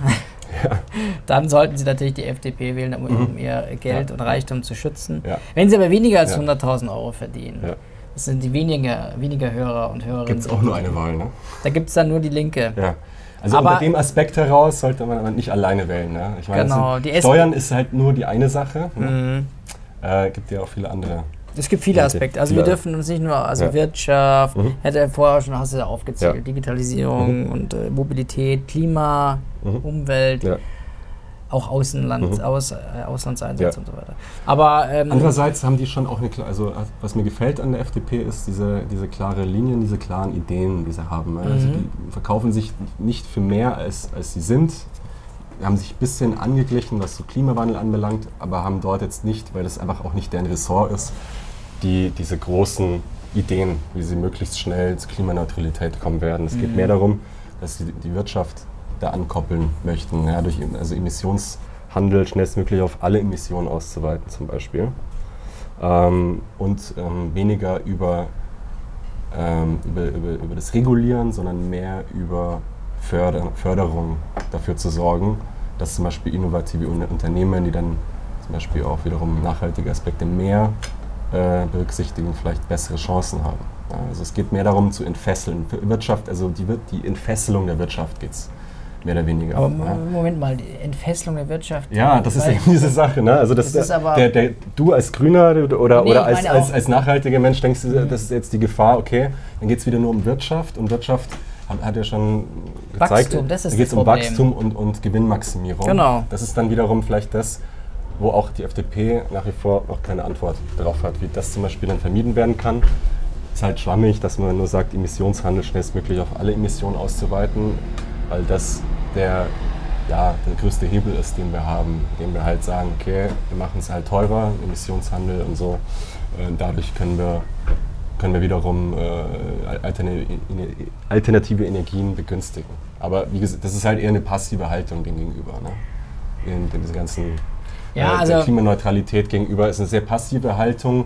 *laughs* dann sollten Sie natürlich die FDP wählen, um, Mhm. Ihr Geld Ja. und Reichtum zu schützen. ja, Wenn Sie aber weniger als Ja. 100.000 Euro verdienen, Ja. das sind die weniger, weniger Hörer und Hörerinnen. gibt es auch nur eine Wahl. Ne? Da gibt es dann nur die Linke. Also Aber- unter dem Aspekt heraus sollte man aber nicht alleine wählen. Ne? Ich meine, Genau, sind, Steuern ist halt nur die eine Sache. Ne? Mhm. Äh, gibt ja auch viele andere. Es gibt viele Aspekte. Also wir dürfen uns nicht nur, also Ja. Wirtschaft, Mhm. hätte er vorher schon, hast du ja aufgezählt, Ja. Digitalisierung und äh, Mobilität, Klima, Mhm. Umwelt, Ja. Auch Außenland, Mhm. Aus, äh, Auslandseinsatz Ja. und so weiter. Aber ähm, Andererseits haben die schon auch eine, also was mir gefällt an der FDP ist diese, diese klare Linien, diese klaren Ideen, die sie haben. Also Mhm. die verkaufen sich nicht für mehr, als, als sie sind. Haben sich ein bisschen angeglichen, was so Klimawandel anbelangt, aber haben dort jetzt nicht, weil das einfach auch nicht deren Ressort ist, die, diese großen Ideen, wie sie möglichst schnell zur Klimaneutralität kommen werden. Es geht Mhm. mehr darum, dass sie die Wirtschaft da ankoppeln möchten, ja, durch also Emissionshandel schnellstmöglich auf alle Emissionen auszuweiten zum Beispiel. Ähm, und ähm, weniger über, ähm, über, über, über das Regulieren, sondern mehr über Förder Förderung dafür zu sorgen, dass zum Beispiel innovative Un- Unternehmen, die dann zum Beispiel auch wiederum nachhaltige Aspekte mehr äh, berücksichtigen, vielleicht bessere Chancen haben. Also es geht mehr darum zu entfesseln. Wirtschaft, also die, die Entfesselung der Wirtschaft geht es mehr oder weniger. aber ja. Mo- Moment mal, die Entfesselung der Wirtschaft. Ja, das ist eben diese Sache. Ne? Also das, Das ist aber- der, der, du als Grüner oder, Nee, oder als, als, als nachhaltiger Mensch denkst du, Mhm. das ist jetzt die Gefahr, okay, dann geht es wieder nur um Wirtschaft und Wirtschaft hat, ja schon gezeigt, Wachstum, das ist da geht es um. Wachstum und, und Gewinnmaximierung. Genau. Das ist dann wiederum vielleicht das, wo auch die FDP nach wie vor noch keine Antwort darauf hat, wie das zum Beispiel dann vermieden werden kann. Ist halt schwammig, dass man nur sagt, Emissionshandel schnellstmöglich auf alle Emissionen auszuweiten, weil das der, ja, der größte Hebel ist, den wir haben, den wir halt sagen, okay, wir machen es halt teurer, Emissionshandel und so. Äh, dadurch können wir, können wir wiederum äh, alternative Energien begünstigen. Aber wie gesagt, das ist halt eher eine passive Haltung dem gegenüber. Ne? In, in dieser ganzen Ja, äh, also- Klimaneutralität gegenüber ist eine sehr passive Haltung.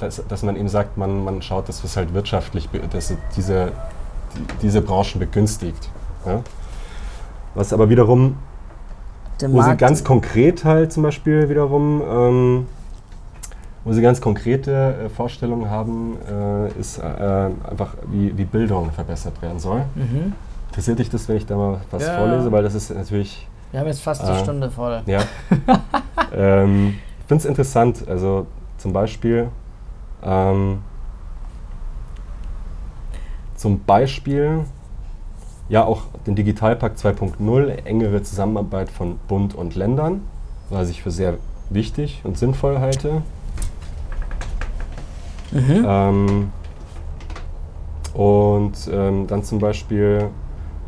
dass, dass man eben sagt, man, man schaut, dass es halt wirtschaftlich, dass es diese, die, diese Branchen begünstigt. Ja? Was aber wiederum, Der wo sie Markt- ganz konkret halt zum Beispiel wiederum, ähm, wo sie ganz konkrete äh, Vorstellungen haben, äh, ist äh, einfach, wie, wie Bildung verbessert werden soll. Mhm. Interessiert dich das, wenn ich da mal was Ja. vorlese? Weil das ist natürlich, Wir haben jetzt fast die Ah. Stunde voll. ja. *laughs* ähm, ich finde es interessant. Also zum Beispiel, ähm, zum Beispiel, ja auch den Digitalpakt 2.0, engere Zusammenarbeit von Bund und Ländern, was ich für sehr wichtig und sinnvoll halte. Mhm. Ähm, und ähm, dann zum Beispiel,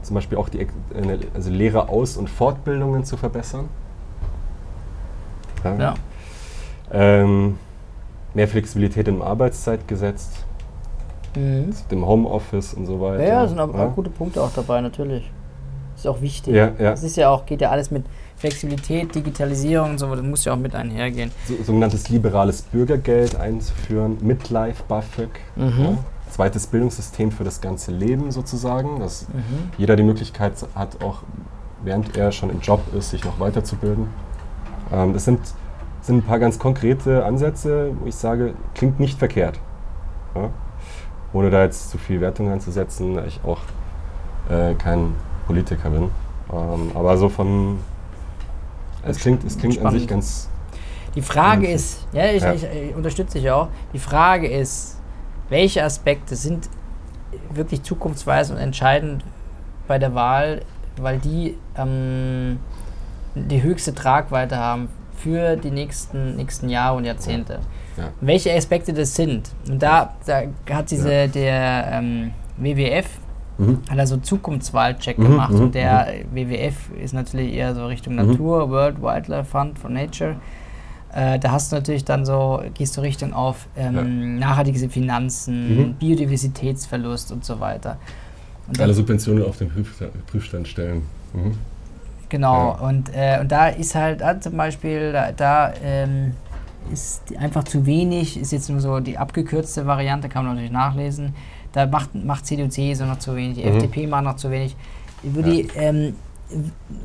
zum Beispiel auch die also Lehreraus- und Fortbildungen zu verbessern. Ja. Ähm, mehr Flexibilität im Arbeitszeitgesetz, Mhm. dem Homeoffice und so weiter. Ja, sind aber ja. auch gute Punkte auch dabei, natürlich. Ist auch wichtig. Ja, ja. Das ist ja auch, geht ja alles mit Flexibilität, Digitalisierung und so, das muss ja auch mit einhergehen. So, sogenanntes liberales Bürgergeld einzuführen, Midlife BAföG. Mhm. Ja. Zweites Bildungssystem für das ganze Leben sozusagen, dass Mhm. jeder die Möglichkeit hat, auch während er schon im Job ist, sich noch weiterzubilden. Ähm, das sind, sind ein paar ganz konkrete Ansätze, wo ich sage, klingt nicht verkehrt. Ja? Ohne da jetzt zu viel Wertung anzusetzen, da ich auch äh, kein Politiker bin. Ähm, aber so von. Es klingt, es klingt an sich ganz. Die Frage ist, ja, ich, Ja. ich, ich unterstütze dich auch. Die Frage ist, welche Aspekte sind wirklich zukunftsweisend und entscheidend bei der Wahl, weil die ähm, die höchste Tragweite haben für die nächsten, nächsten Jahre und Jahrzehnte. Ja. Welche Aspekte das sind. Und da, da hat diese, Ja. der ähm, WWF Mhm. hat so einen Zukunftswahlcheck Mhm, gemacht mhm, und der WWF ist natürlich eher so Richtung Mhm. Natur, World Wildlife Fund for Nature. Äh, da hast du natürlich dann so, gehst du Richtung auf ähm, nachhaltige Finanzen, Mhm. Biodiversitätsverlust und so weiter. Und Alle Subventionen auf den Prüfstand, stellen. Mhm. genau, Ja. und, äh, und da ist halt da zum Beispiel, da, da ähm, ist einfach zu wenig, ist jetzt nur so die abgekürzte Variante, kann man natürlich nachlesen. Da macht, macht CDU, CSU noch zu wenig, die Mhm. FDP macht noch zu wenig. Wo, die, ähm,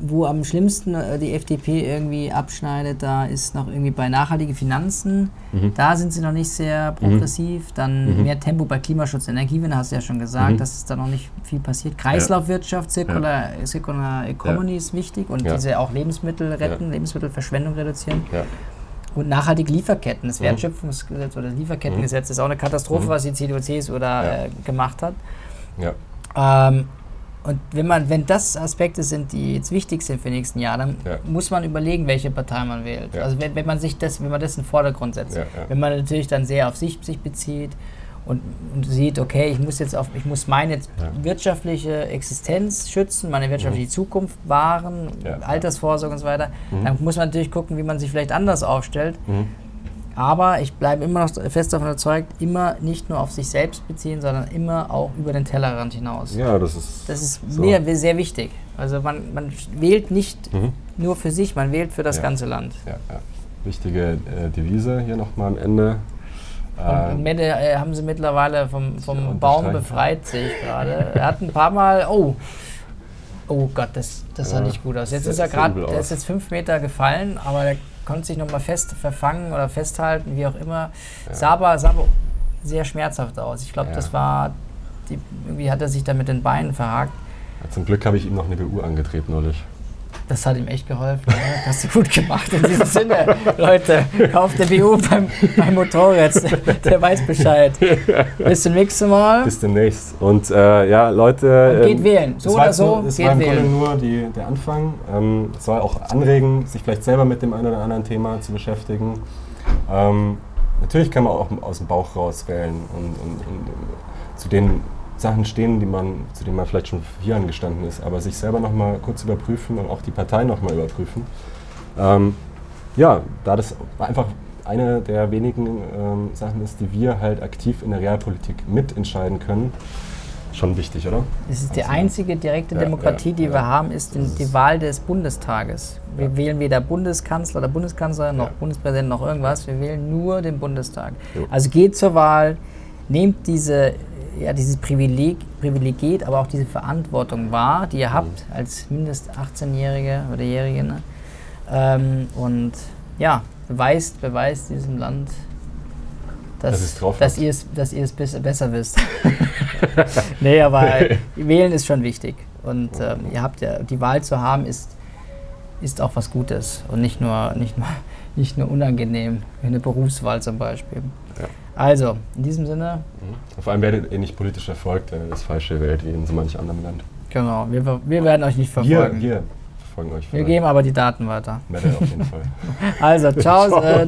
wo am schlimmsten äh, die FDP irgendwie abschneidet, da ist noch irgendwie bei nachhaltige Finanzen. Mhm. Da sind sie noch nicht sehr progressiv. Dann Mhm. mehr Tempo bei Klimaschutz, Energiewende, hast du ja schon gesagt, Mhm. dass es da noch nicht viel passiert. Kreislaufwirtschaft, Circular, Circular Economy ist wichtig und Ja. diese auch Lebensmittel retten, Lebensmittelverschwendung reduzieren. Und nachhaltige Lieferketten, das Mhm. Wertschöpfungsgesetz oder das Lieferkettengesetz ist auch eine Katastrophe, Mhm. was die CDU, CSU da äh, gemacht hat. Ja. Ähm, und wenn man, wenn das Aspekte sind, die jetzt wichtig sind für die nächsten Jahre, dann Ja. muss man überlegen, welche Partei man wählt. Ja. Also wenn, wenn man sich das, wenn man das in den Vordergrund setzt. Ja. Wenn man natürlich dann sehr auf sich, sich bezieht und, und sieht, okay, ich muss jetzt auf, ich muss meine wirtschaftliche Existenz schützen, meine wirtschaftliche Zukunft wahren, Ja, ja. Altersvorsorge und so weiter, Mhm. dann muss man natürlich gucken, wie man sich vielleicht anders aufstellt. Mhm. Aber ich bleibe immer noch fest davon überzeugt, immer nicht nur auf sich selbst beziehen, sondern immer auch über den Tellerrand hinaus. ja, das ist. Das ist so. mir sehr wichtig. Also man, man wählt nicht Mhm. nur für sich, man wählt für das Ja. ganze Land. Ja, ja. Wichtige äh, Devise hier nochmal am Ende. Und Ähm, Mette äh, haben sie mittlerweile vom, vom Baum befreit, sehe ich gerade. Er hat ein paar Mal, oh, oh Gott, das, das sah Ja, nicht gut aus. Jetzt ist er gerade, der ist jetzt fünf Meter gefallen, aber der konnte sich nochmal fest verfangen oder festhalten, wie auch immer. Ja. Sah, aber, sah aber sehr schmerzhaft aus. Ich glaube, Ja. das war, die, irgendwie hat er sich da mit den Beinen verhakt. zum Glück habe ich ihm noch eine BU angedreht neulich. Das hat ihm echt geholfen. Ne? Hast du gut gemacht in diesem Sinne. Leute, kauft der BU beim, beim Motorrad. Der, weiß Bescheid. Bis zum nächsten Mal. Bis demnächst. Und äh, ja, Leute. Und geht ähm, wählen. So oder so, Das geht war im Grunde wählen. nur die, der Anfang. Ähm, es soll auch anregen, sich vielleicht selber mit dem einen oder anderen Thema zu beschäftigen. Ähm, natürlich kann man auch aus dem Bauch raus wählen und, und, und zu den Sachen stehen, die man, zu denen man vielleicht schon vor vier Jahren gestanden ist, aber sich selber nochmal kurz überprüfen und auch die Partei nochmal überprüfen. Ähm, ja, da das einfach eine der wenigen ähm, Sachen ist, die wir halt aktiv in der Realpolitik mitentscheiden können, Schon wichtig, oder? Es ist die Also, einzige direkte ja, Demokratie, ja, die ja. wir haben, ist die, Wahl des Bundestages. Wir wählen weder Bundeskanzler oder Bundeskanzlerin noch Ja. Bundespräsident noch irgendwas. Wir wählen nur den Bundestag. Also geht zur Wahl, nehmt diese, ja, dieses Privileg, Privileg, aber auch diese Verantwortung wahr, die Mhm. ihr habt als mindest 18-Jährige oder Jährige. Ne? Ähm, und ja, beweist, beweist diesem Land, dass, Dass drauf dass ihr es dass ihr es bis- besser wisst. *laughs* *laughs* nee, aber wählen ist schon wichtig. Und ähm, ihr habt ja, die Wahl zu haben, ist, ist auch was Gutes und nicht nur, nicht nur, nicht nur unangenehm, wie eine Berufswahl zum Beispiel. Also, in diesem Sinne, Mhm. Vor allem werdet ihr nicht politisch erfolgt, wenn ihr das Falsche wählt, wie in so manch anderem Land. genau, wir, wir werden euch nicht verfolgen. Wir, wir verfolgen euch. wir geben aber die Daten weiter. Mette auf jeden Fall. *laughs* Also, *laughs* ciao, Ciao.